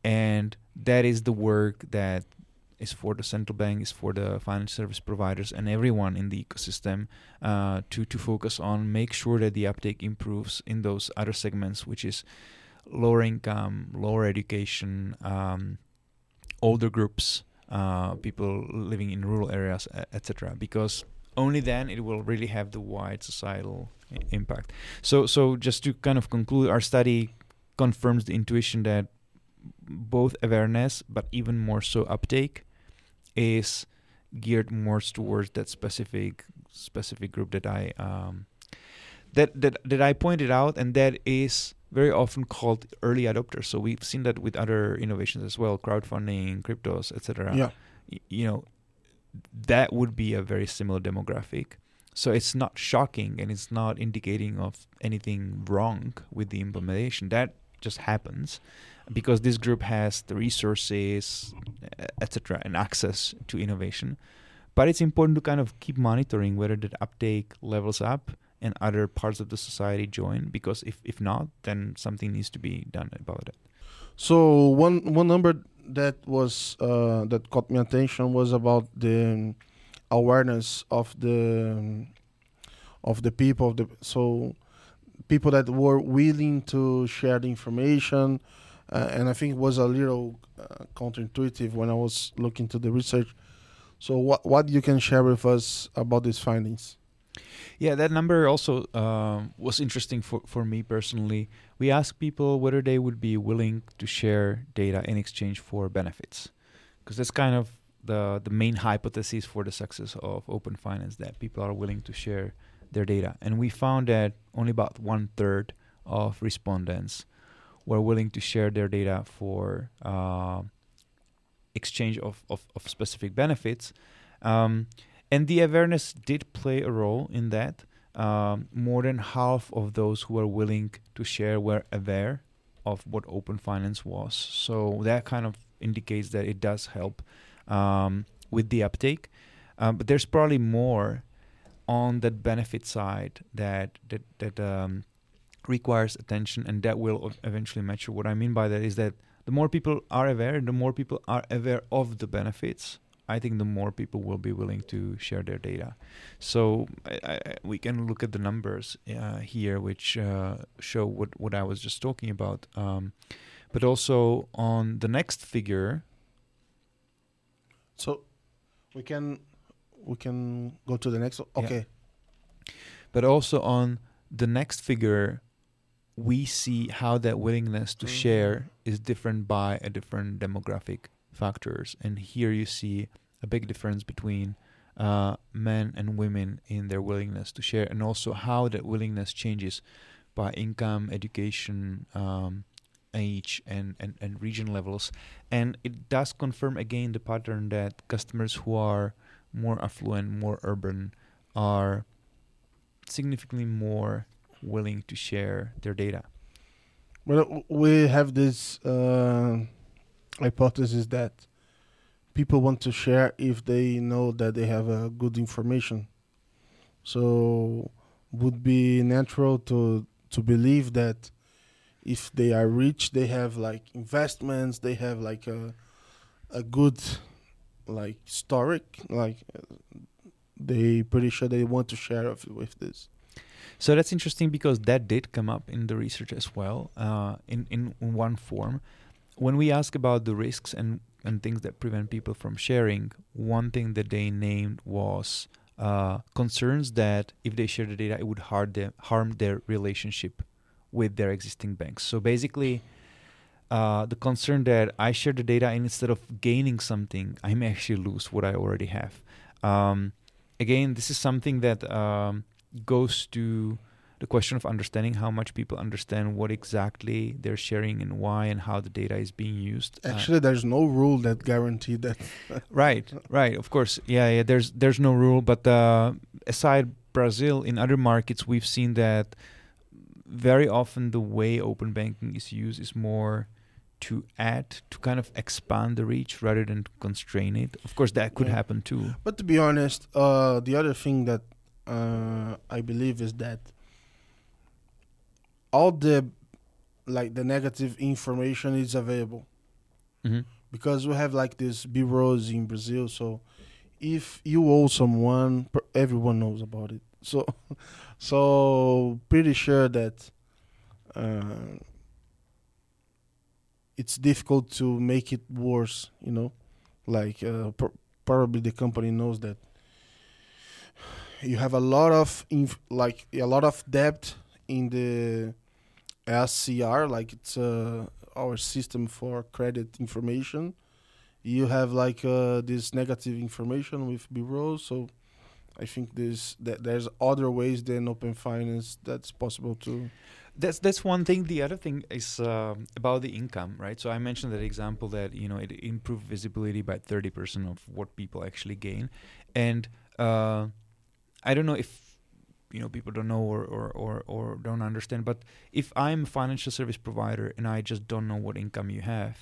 [SPEAKER 2] and that is the work that is for the central bank, is for the financial service providers, and everyone in the ecosystem uh, to to focus on, make sure that the uptake improves in those other segments, which is lower income, lower education, um, older groups, uh, people living in rural areas, etc. Because only then it will really have the wide societal i- impact. So, so just to kind of conclude, our study confirms the intuition that both awareness, but even more so uptake, is geared more towards that specific specific group that I um, that that that I pointed out, and that is very often called early adopters. So we've seen that with other innovations as well, crowdfunding, cryptos, etc.
[SPEAKER 1] yeah.
[SPEAKER 2] Y- you know, that would be a very similar demographic. So it's not shocking and it's not indicating of anything wrong with the implementation. That just happens because this group has the resources, etc., and access to innovation. but it's important to kind of keep monitoring whether that uptake levels up and other parts of the society join because if, if not then something needs to be done about it
[SPEAKER 1] So one one number that was uh, that caught my attention was about the awareness of the of the people of the so people that were willing to share the information uh, and I think it was a little uh, counterintuitive when I was looking to the research. So what what you can share with us about these findings?
[SPEAKER 2] Yeah, that number also um, was interesting for, for me personally. We asked people whether they would be willing to share data in exchange for benefits, because that's kind of the the main hypothesis for the success of open finance that people are willing to share their data. And we found that only about one third of respondents were willing to share their data for uh, exchange of, of, of, specific benefits. Um, and the awareness did play a role in that. Um, more than half of those who were willing to share were aware of what open finance was. So that kind of indicates that it does help um, with the uptake. Um, but there's probably more on that benefit side that that that um, requires attention, and that will eventually mature. What I mean by that is that the more people are aware, the more people are aware of the benefits. I think the more people will be willing to share their data. So I, I, we can look at the numbers uh, here, which uh, show what what I was just talking about. Um, but also on the next figure.
[SPEAKER 1] So we can we can go to the next. Okay.
[SPEAKER 2] Yeah. But also on the next figure, we see how that willingness to mm-hmm. share is different by a different demographic factors. And here you see a big difference between uh, men and women in their willingness to share, and also how that willingness changes by income, education, um, age, and, and, and region levels. And it does confirm again the pattern that customers who are more affluent, more urban, are significantly more willing to share their data.
[SPEAKER 1] Well, we have this uh, hypothesis that people want to share if they know that they have a uh, good information. So, would be natural to to believe that if they are rich, they have like investments, they have like a a good like historic, like they pretty sure they want to share with this.
[SPEAKER 2] So that's interesting because that did come up in the research as well, uh, in in one form. When we ask about the risks and and things that prevent people from sharing, one thing that they named was uh, concerns that if they share the data, it would harm them, harm their relationship with their existing banks. So basically, uh, the concern that I share the data and instead of gaining something, I may actually lose what I already have. Um, again, this is something that um, goes to the question of understanding how much people understand what exactly they're sharing and why and how the data is being used.
[SPEAKER 1] Uh, actually, uh, there's no rule that guarantee that. <laughs>
[SPEAKER 2] right, right. Of course, yeah, yeah. There's there's no rule, but uh, aside Brazil, in other markets, we've seen that very often the way open banking is used is more to add to kind of expand the reach rather than to constrain it. Of course, that could yeah. happen too.
[SPEAKER 1] But to be honest, uh, the other thing that uh, I believe is that all the like the negative information is available mm-hmm. because we have like these bureaus in Brazil. So if you owe someone, everyone knows about it. <laughs> So, so pretty sure that. Uh, it's difficult to make it worse. You know, like uh, pr- probably the company knows that you have a lot of like a lot of debt in the SCR, like it's uh, our system for credit information. You have like uh, this negative information with bureaus, so I think there's that there's other ways than open finance that's possible to
[SPEAKER 2] that's that's one thing. The other thing is uh, about the income, right? So I mentioned that example that you know it improved visibility by thirty percent of what people actually gain, and uh, I don't know if you know people don't know or, or, or, or don't understand, but if I'm a financial service provider and I just don't know what income you have,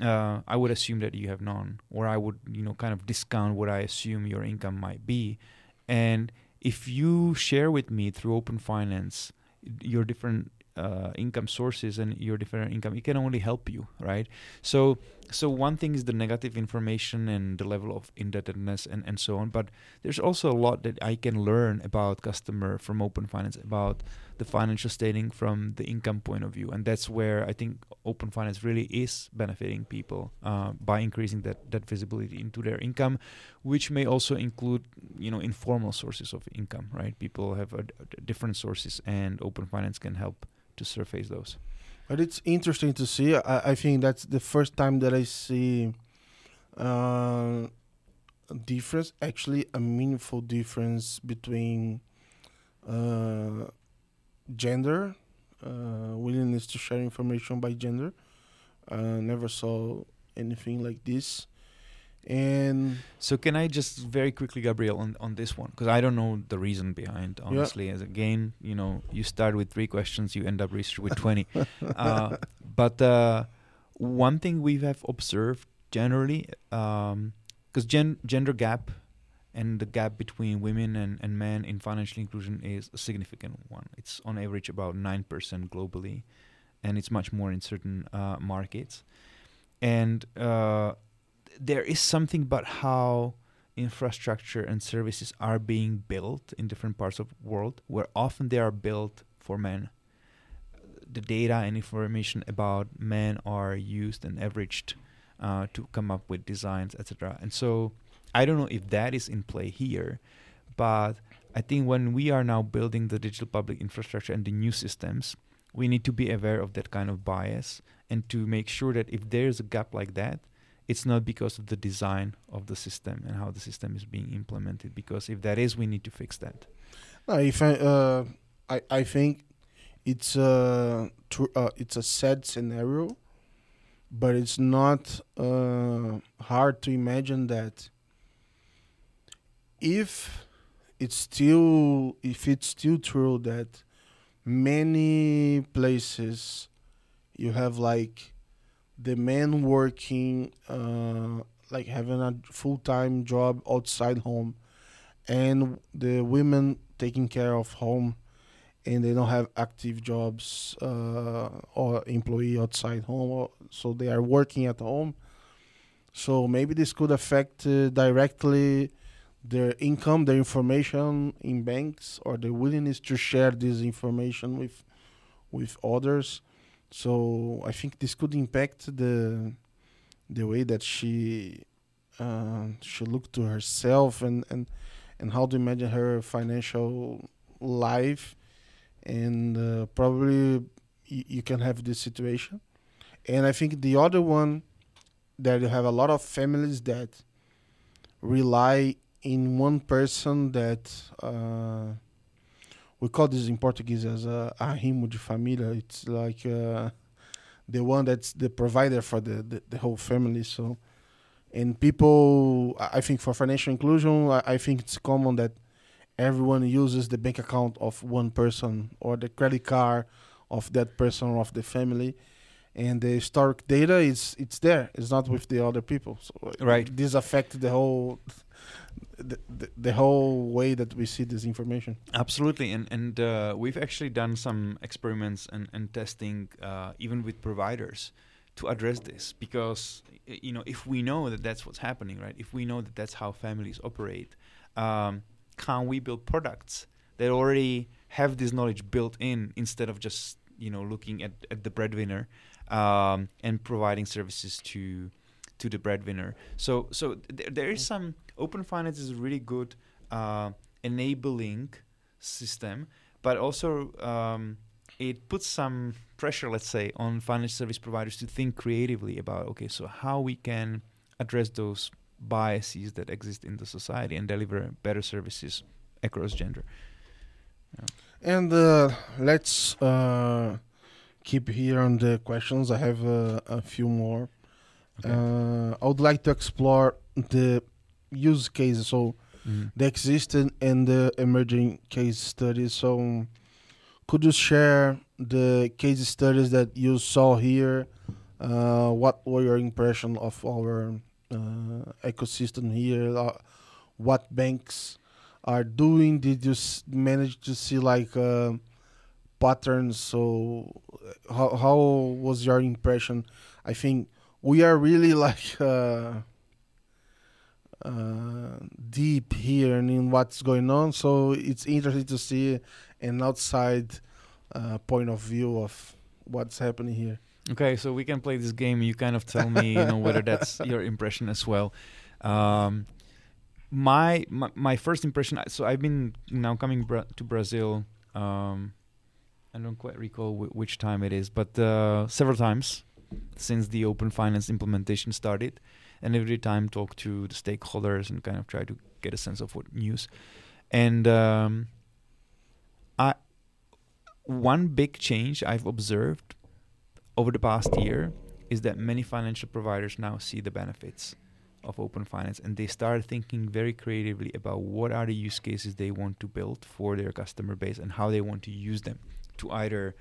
[SPEAKER 2] uh, I would assume that you have none, or I would, you know, kind of discount what I assume your income might be. And if you share with me through Open Finance your different uh, income sources and your different income, it can only help you, right? So, so one thing is the negative information and the level of indebtedness and, and so on. But there's also a lot that I can learn about customer from Open Finance about the financial stating from the income point of view, and that's where I think Open Finance really is benefiting people uh, by increasing that that visibility into their income, which may also include you know informal sources of income, right? People have different sources, and Open Finance can help to surface those.
[SPEAKER 1] But it's interesting to see. I, I think that's the first time that I see uh, a difference, actually a meaningful difference between uh, gender, uh, willingness to share information by gender. Uh, never saw anything like this. And
[SPEAKER 2] so, can I just very quickly, Gabriel, on, on this one because I don't know the reason behind. Honestly, yeah. as again, you know, you start with three questions, you end up with <laughs> twenty. uh, but uh, one thing we have observed generally, because um, gen- gender gap and the gap between women and, and men in financial inclusion is a significant one. It's on average about 9% globally, and it's much more in certain uh, markets. And uh, there is something about how infrastructure and services are being built in different parts of the world, where often they are built for men. The data and information about men are used and averaged uh, to come up with designs, etc. And so I don't know if that is in play here, but I think when we are now building the digital public infrastructure and the new systems, we need to be aware of that kind of bias and to make sure that if there's a gap like that, it's not because of the design of the system and how the system is being implemented. Because if that is, we need to fix that.
[SPEAKER 1] No, if I, uh, I, I think it's a tr- uh, it's a sad scenario, but it's not uh, hard to imagine that if it's still if it's still true that many places you have like the men working uh, like having a full-time job outside home and the women taking care of home and they don't have active jobs uh, or employee outside home or, so they are working at home so maybe this could affect uh, directly their income, their information in banks, or their willingness to share this information with with others. So I think this could impact the the way that she uh, she looked to herself and, and and how to imagine her financial life, and uh, probably you can have this situation. And I think the other one that you have a lot of families that rely in one person that uh, we call this in Portuguese as a arrimo de família. It's like uh, the one that's the provider for the, the, the, whole family. So, and people, I think for financial inclusion, I, I think it's common that everyone uses the bank account of one person or the credit card of that person or of the family and the historic data is it's there it's not with the other people so
[SPEAKER 2] right
[SPEAKER 1] this affects the whole the, the, the, whole way that we see this information.
[SPEAKER 2] Absolutely, and and uh, we've actually done some experiments and, and testing uh, even with providers to address this because you know if we know that that's what's happening, right? If we know that that's how families operate, um, can we build products that already have this knowledge built in instead of just you know looking at, at the breadwinner um, and providing services to to the breadwinner. So so th- there is some open finance is a really good uh, enabling system, but also um, it puts some pressure, let's say, on financial service providers to think creatively about okay, so how we can address those biases that exist in the society and deliver better services across gender.
[SPEAKER 1] Yeah. And uh, let's uh, keep here on the questions. I have uh, a few more. Okay. Uh, I would like to explore the use cases, so mm-hmm. the existing and the emerging case studies. So, could you share the case studies that you saw here, Uh, what were your impression of our uh, ecosystem here? Uh, what banks are doing? Did you s- manage to see like uh, patterns? So, uh, how how was your impression? I think we are really <laughs> like uh, deep here and in what's going on. So it's interesting to see an outside uh, point of view of what's happening here.
[SPEAKER 2] Okay, so we can play this game. You kind of tell me, you know, whether that's <laughs> your impression as well. Um, my, my my first impression. So I've been now coming bra- to Brazil. Um, I don't quite recall w- which time it is, but uh, several times since the open finance implementation started, and every time talk to the stakeholders and kind of try to get a sense of what news. And um, I one big change I've observed over the past year is that many financial providers now see the benefits of open finance and they start thinking very creatively about what are the use cases they want to build for their customer base and how they want to use them to either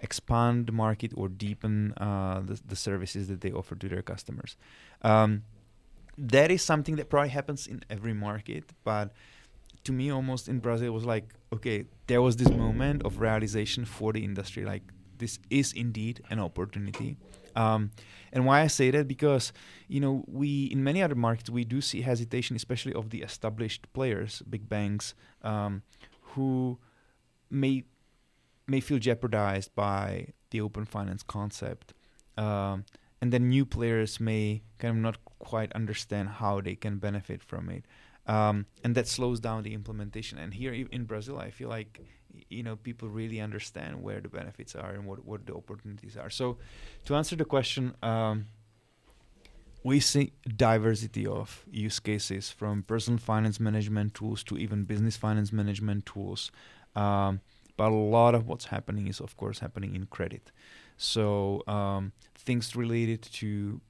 [SPEAKER 2] expand the market or deepen uh, the, the services that they offer to their customers. Um, that is something that probably happens in every market, but to me, almost in Brazil, was like, okay, there was this moment of realization for the industry, like this is indeed an opportunity. Um, and why I say that because you know we in many other markets we do see hesitation, especially of the established players, big banks, um, who may may feel jeopardized by the open finance concept, um, and then new players may kind of not quite understand how they can benefit from it. Um, and that slows down the implementation. And here in Brazil, I feel like you know people really understand where the benefits are and what what the opportunities are. So, to answer the question, um, we see diversity of use cases from personal finance management tools to even business finance management tools. Um, but a lot of what's happening is, of course, happening in credit. So um, things related to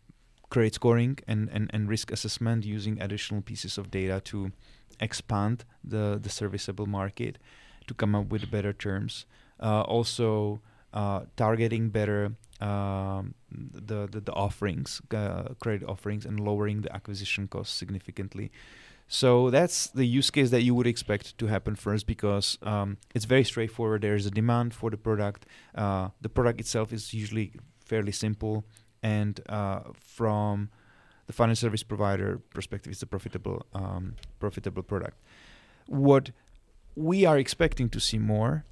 [SPEAKER 2] credit scoring and, and, and risk assessment using additional pieces of data to expand the, the serviceable market to come up with better terms. Uh, also, uh, targeting better um, the, the, the offerings, uh, credit offerings, and lowering the acquisition costs significantly. So that's the use case that you would expect to happen first because um, it's very straightforward. There is a demand for the product. Uh, the product itself is usually fairly simple, and uh, from the financial service provider perspective, it's a profitable um, profitable product. What we are expecting to see more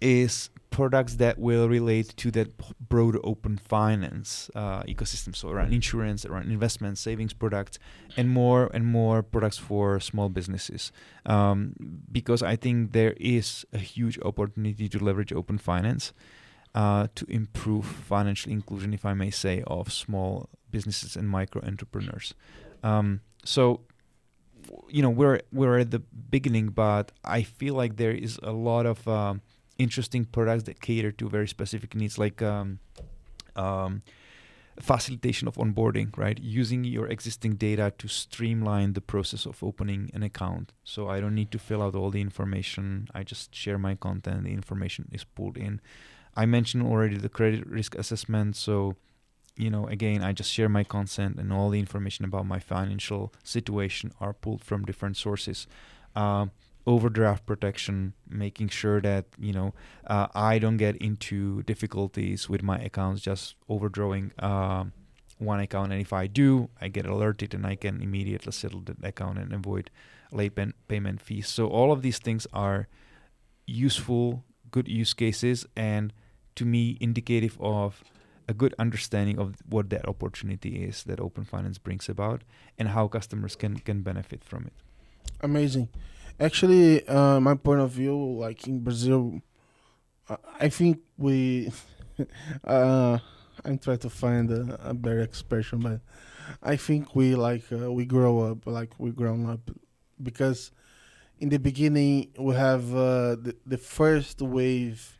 [SPEAKER 2] is products that will relate to that broad open finance uh, ecosystem. So around insurance, around investment, savings products, and more and more products for small businesses. Um, because I think there is a huge opportunity to leverage open finance uh, to improve financial inclusion, if I may say, of small businesses and micro entrepreneurs. Um, so you know we're we're at the beginning, but I feel like there is a lot of um, interesting products that cater to very specific needs, like um, um, facilitation of onboarding, right? Using your existing data to streamline the process of opening an account. So I don't need to fill out all the information. I just share my content. The information is pulled in. I mentioned already the credit risk assessment. So, you know, again, I just share my consent and all the information about my financial situation are pulled from different sources. Uh, overdraft protection, making sure that you know uh, I don't get into difficulties with my accounts just overdrawing uh, one account, and if I do, I get alerted and I can immediately settle the account and avoid late pen- payment fees. So all of these things are useful, good use cases, and to me indicative of a good understanding of what that opportunity is that open finance brings about and how customers can can benefit from it.
[SPEAKER 1] Amazing. Actually, uh, my point of view, like in Brazil, uh, I think we. <laughs> uh, I'm trying to find a, a, better expression, but I think we like uh, we grow up, like we grown up, because in the beginning we have uh, the the first wave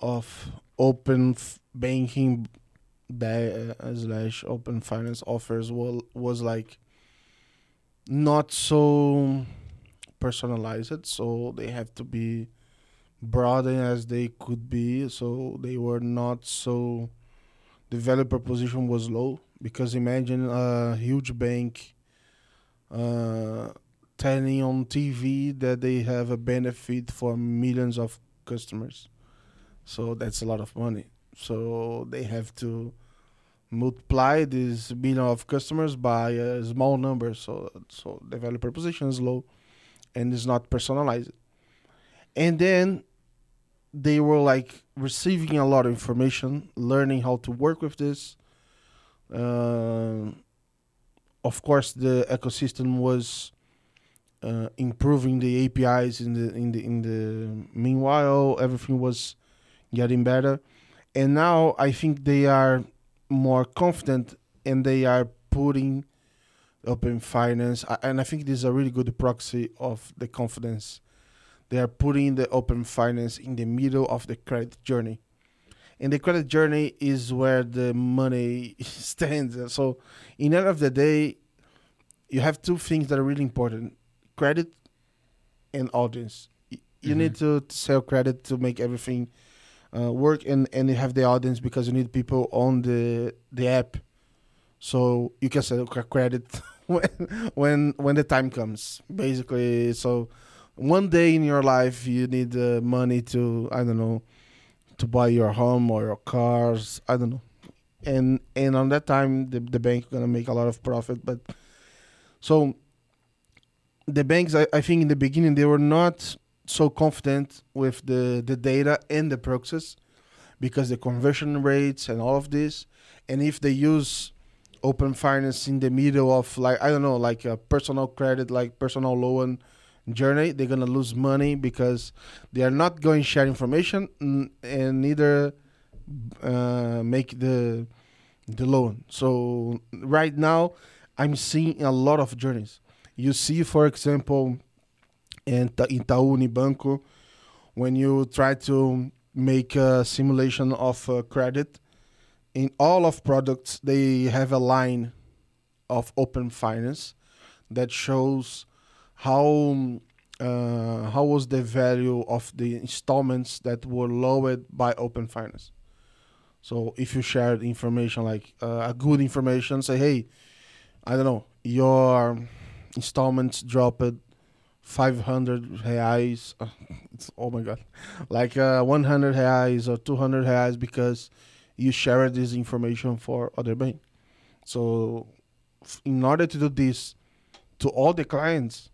[SPEAKER 1] of open banking that uh, slash open finance offers was was like not so personalized, so they have to be broad as they could be. So they were not so the value proposition was low because imagine a huge bank uh, telling on TV that they have a benefit for millions of customers. So that's a lot of money. So they have to multiply this million of customers by a small number. So so the value proposition is low and is not personalized. And then they were like receiving a lot of information, learning how to work with this. Uh, of course, the ecosystem was uh, improving the APIs in the in the in the meanwhile everything was getting better, and now I think they are more confident and they are putting open finance, and I think this is a really good proxy of the confidence they are putting the open finance in the middle of the credit journey. And the credit journey is where the money <laughs> stands. So, in the end of the day, you have two things that are really important credit and audience. You mm-hmm. need to, to, sell credit to make everything uh, work, and, and you have the audience because you need people on the, the app. So, you can sell credit <laughs> when, when, when the time comes, basically. So, one day in your life you need uh, money to I don't know to buy your home or your cars I don't know and and on that time the the bank gonna make a lot of profit but so the banks I, I think in the beginning they were not so confident with the the data and the process because the conversion rates and all of this and if they use open finance in the middle of like I don't know like a personal credit like personal loan journey they're to lose money because they are not going to share information and neither uh, make the the loan. So right now i'm seeing a lot of journeys. You see for example in Itaú Unibanco when you try to make a simulation of uh, credit in all of products they have a line of open finance that shows how uh, how was the value of the installments that were lowered by open finance. So if you shared information like uh, a good information say hey i don't know your installments dropped 500 reais <laughs> oh my god like uh, 100 reais or 200 reais because you share this information for other bank so in order to do this to all the clients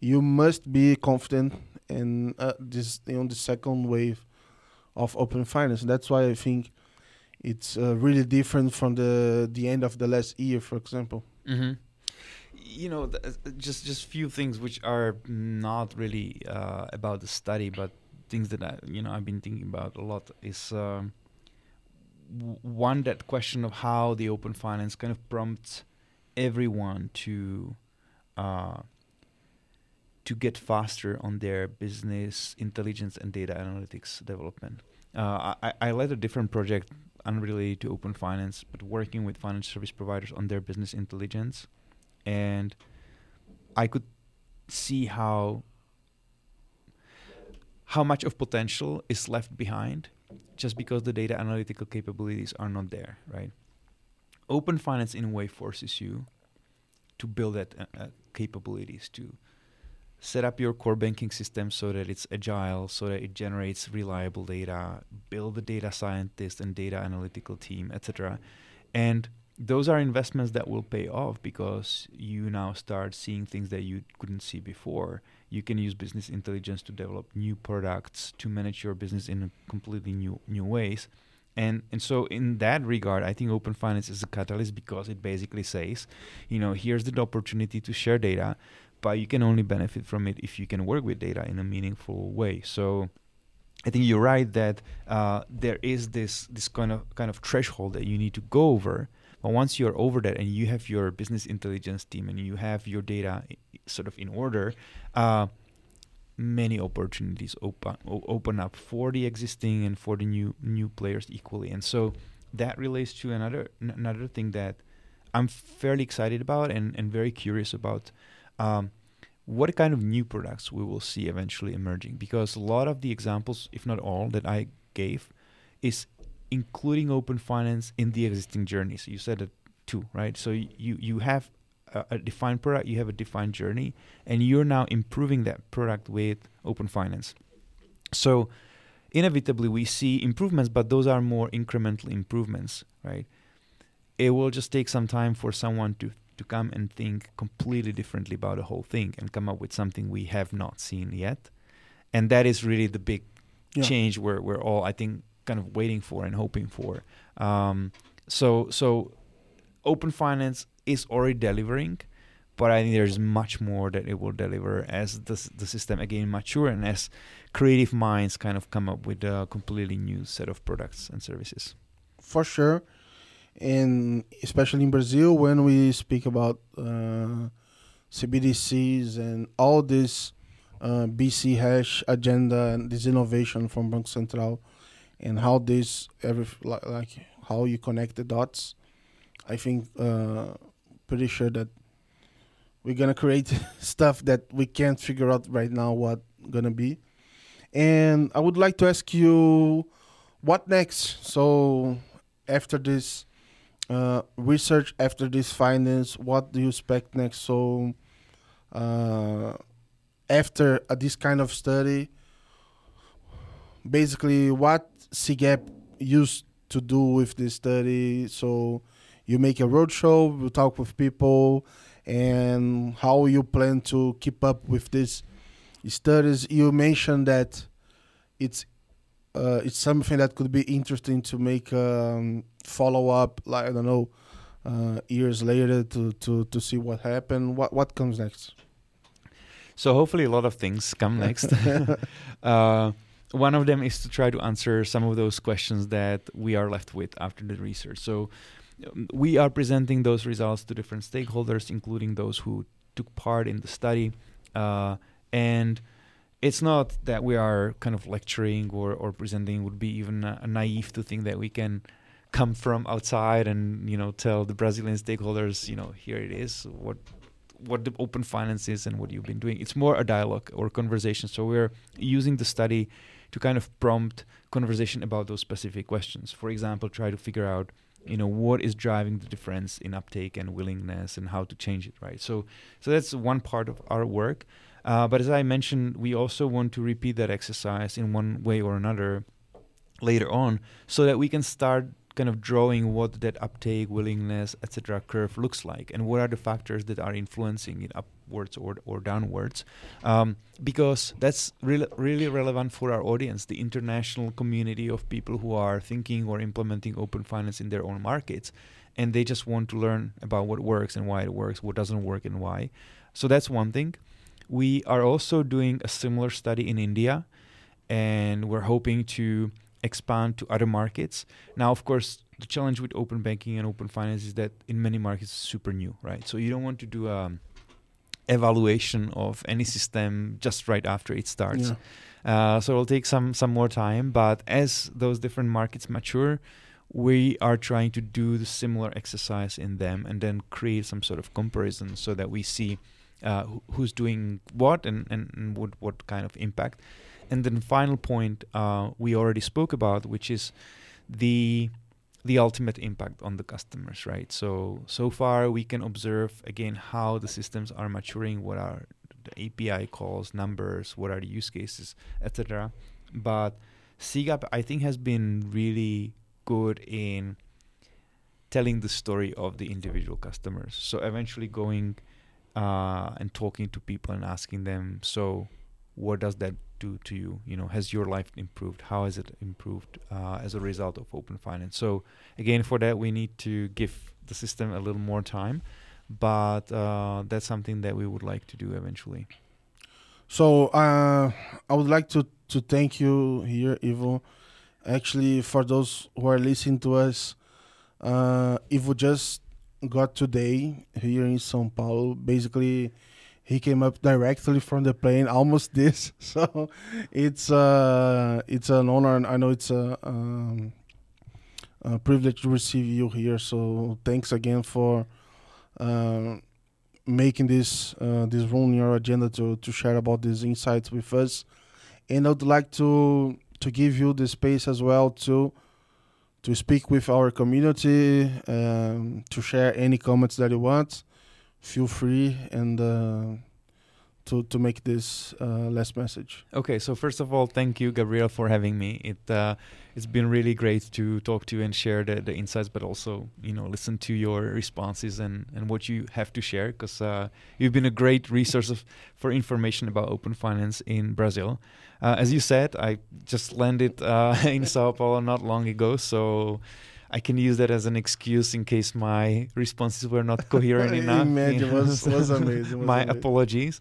[SPEAKER 1] you must be confident in uh, this know the second wave of open finance. That's why I think it's uh, really different from the the end of the last year, for example.
[SPEAKER 2] Mm-hmm. You know, th- uh, just just few things which are not really uh, about the study, but things that I you know I've been thinking about a lot is. Um, one that question of how the open finance kind of prompts everyone to uh, to get faster on their business intelligence and data analytics development. Uh, I, I led a different project unrelated to open finance, but working with financial service providers on their business intelligence. And I could see how how much of potential is left behind just because the data analytical capabilities are not there, right? Open finance in a way forces you to build that uh, uh, capabilities to set up your core banking system so that it's agile, so that it generates reliable data, build a data scientist and data analytical team, etc. And those are investments that will pay off because you now start seeing things that you couldn't see before. You can use business intelligence to develop new products, to manage your business in completely new new ways. And and so in that regard, I think open finance is a catalyst because it basically says, you know, here's the opportunity to share data but you can only benefit from it if you can work with data in a meaningful way. So I think you're right that uh, there is this this kind of kind of threshold that you need to go over. But once you're over that and you have your business intelligence team and you have your data sort of in order, uh, many opportunities open open up for the existing and for the new new players equally. And so that relates to another n- another thing that I'm fairly excited about and, and very curious about um, what kind of new products we will see eventually emerging because a lot of the examples if not all that i gave is including open finance in the existing journey. So you said it too, right? So you you have a, a defined product, you have a defined journey, and you're now improving that product with open finance. So inevitably we see improvements, but those are more incremental improvements, right? It will just take some time for someone to to come and think completely differently about the whole thing and come up with something we have not seen yet. And that is really the big yeah. change we're we're all I think kind of waiting for and hoping for. Um, so so open finance is already delivering, but I think there's much more that it will deliver as the the system again mature and as creative minds kind of come up with a completely new set of products and services.
[SPEAKER 1] For sure, and especially in Brazil, when we speak about uh, CBDCs and all this uh, BC hash agenda and this innovation from Banco Central, and how this every like, like how you connect the dots, I think uh, pretty sure that we're gonna create <laughs> stuff that we can't figure out right now what gonna be. And I would like to ask you, what next? So after this uh, research, after this findings, what do you expect next? So uh, after uh, this kind of study, basically what CGAP used to do with this study. So you make a roadshow, you talk with people, and how you plan to keep up with these studies. You mentioned that it's uh, it's something that could be interesting to make um, follow up. Like I don't know, uh, years later to, to to see what happened. What what comes next?
[SPEAKER 2] So hopefully a lot of things come next. <laughs> <laughs> uh, one of them is to try to answer some of those questions that we are left with after the research. So um, we are presenting those results to different stakeholders, including those who took part in the study. Uh, and it's not that we are kind of lecturing or, or presenting would be even uh, naive to think that we can come from outside and you know tell the Brazilian stakeholders you know here it is what what the open finance is and what you've been doing. It's more a dialogue or conversation. So we're using the study to kind of prompt conversation about those specific questions. For example try to figure out you know what is driving the difference in uptake and willingness and how to change it right? So so that's one part of our work. Uh, but as i mentioned we also want to repeat that exercise in one way or another later on so that we can start kind of drawing what that uptake willingness etc curve looks like and what are the factors that are influencing it upwards or, or downwards. Um, because that's really really relevant for our audience the international community of people who are thinking or implementing open finance in their own markets and they just want to learn about what works and why it works what doesn't work and why. So that's one thing. We are also doing a similar study in india and we're hoping to expand to other markets. Now, of course, the challenge with open banking and open finance is that in many markets it's super new, right? So you don't want to do a um, evaluation of any system just right after it starts. Yeah. Uh, so it'll take some some more time, but as those different markets mature, we are trying to do the similar exercise in them and then create some sort of comparison so that we see uh, who's doing what and, and, and what, what kind of impact. And then final point uh, we already spoke about, which is the the ultimate impact on the customers, right? So so far we can observe again how the systems are maturing, what are the API calls, numbers, what are the use cases, etc. But CGAP I think has been really good in telling the story of the individual customers. So eventually going uh, and talking to people and asking them, so what does that do to you? You know has your life improved? How has it improved uh, as a result of open finance? So again for that we need to give the system a little more time but uh, that's something that we would like to do eventually.
[SPEAKER 1] So uh, i would like to to thank you here ivo. Actually for those who are listening to us uh, ivo just got today here in sao paulo. Basically he came up directly from the plane, almost this. <laughs> So it's uh, it's an honor, and I know it's a, um, a privilege to receive you here. So thanks again for uh, making this uh, this room in your agenda to to share about these insights with us. And I'd like to to give you the space as well to to speak with our community, um, to share any comments that you want. Feel free and uh, to to make this uh, last message.
[SPEAKER 2] Okay, so first of all, thank you, Gabriel, for having me. It uh, it's been really great to talk to you and share the, the insights, but also you know listen to your responses and, and what you have to share because uh, you've been a great resource of, for information about open finance in Brazil. Uh, as you said, I just landed uh, <laughs> in Sao Paulo not long ago, so. I can use that as an excuse in case my responses were not coherent <laughs> enough.
[SPEAKER 1] Imagine, was, <laughs> was amazing. Was
[SPEAKER 2] my
[SPEAKER 1] amazing.
[SPEAKER 2] apologies.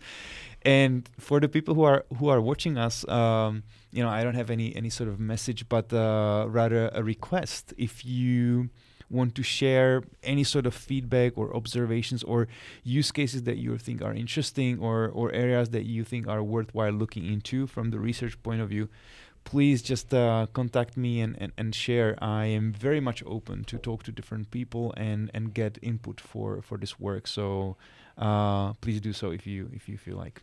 [SPEAKER 2] And for the people who are who are watching us, um, you know, I don't have any any sort of message, but uh, rather a request. If you want to share any sort of feedback or observations or use cases that you think are interesting or or areas that you think are worthwhile looking into from the research point of view please just uh, contact me and, and, and share. I am very much open to talk to different people and, and get input for, for this work. So uh, please do so if you if you feel like.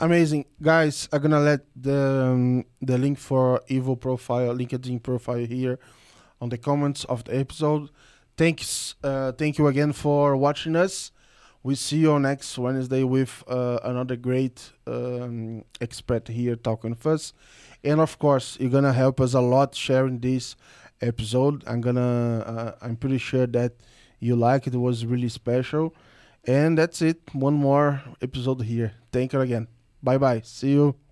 [SPEAKER 1] Amazing, guys! I'm gonna let the um, the link for Ivo profile, LinkedIn profile here on the comments of the episode. Thanks, uh, thank you again for watching us. We see you next Wednesday with uh, another great um, expert here talking with us. And of course, you're gonna help us a lot sharing this episode. I'm gonna, uh, I'm pretty sure that you like it. It was really special. And that's it. One more episode here. Thank you again. Bye bye. See you.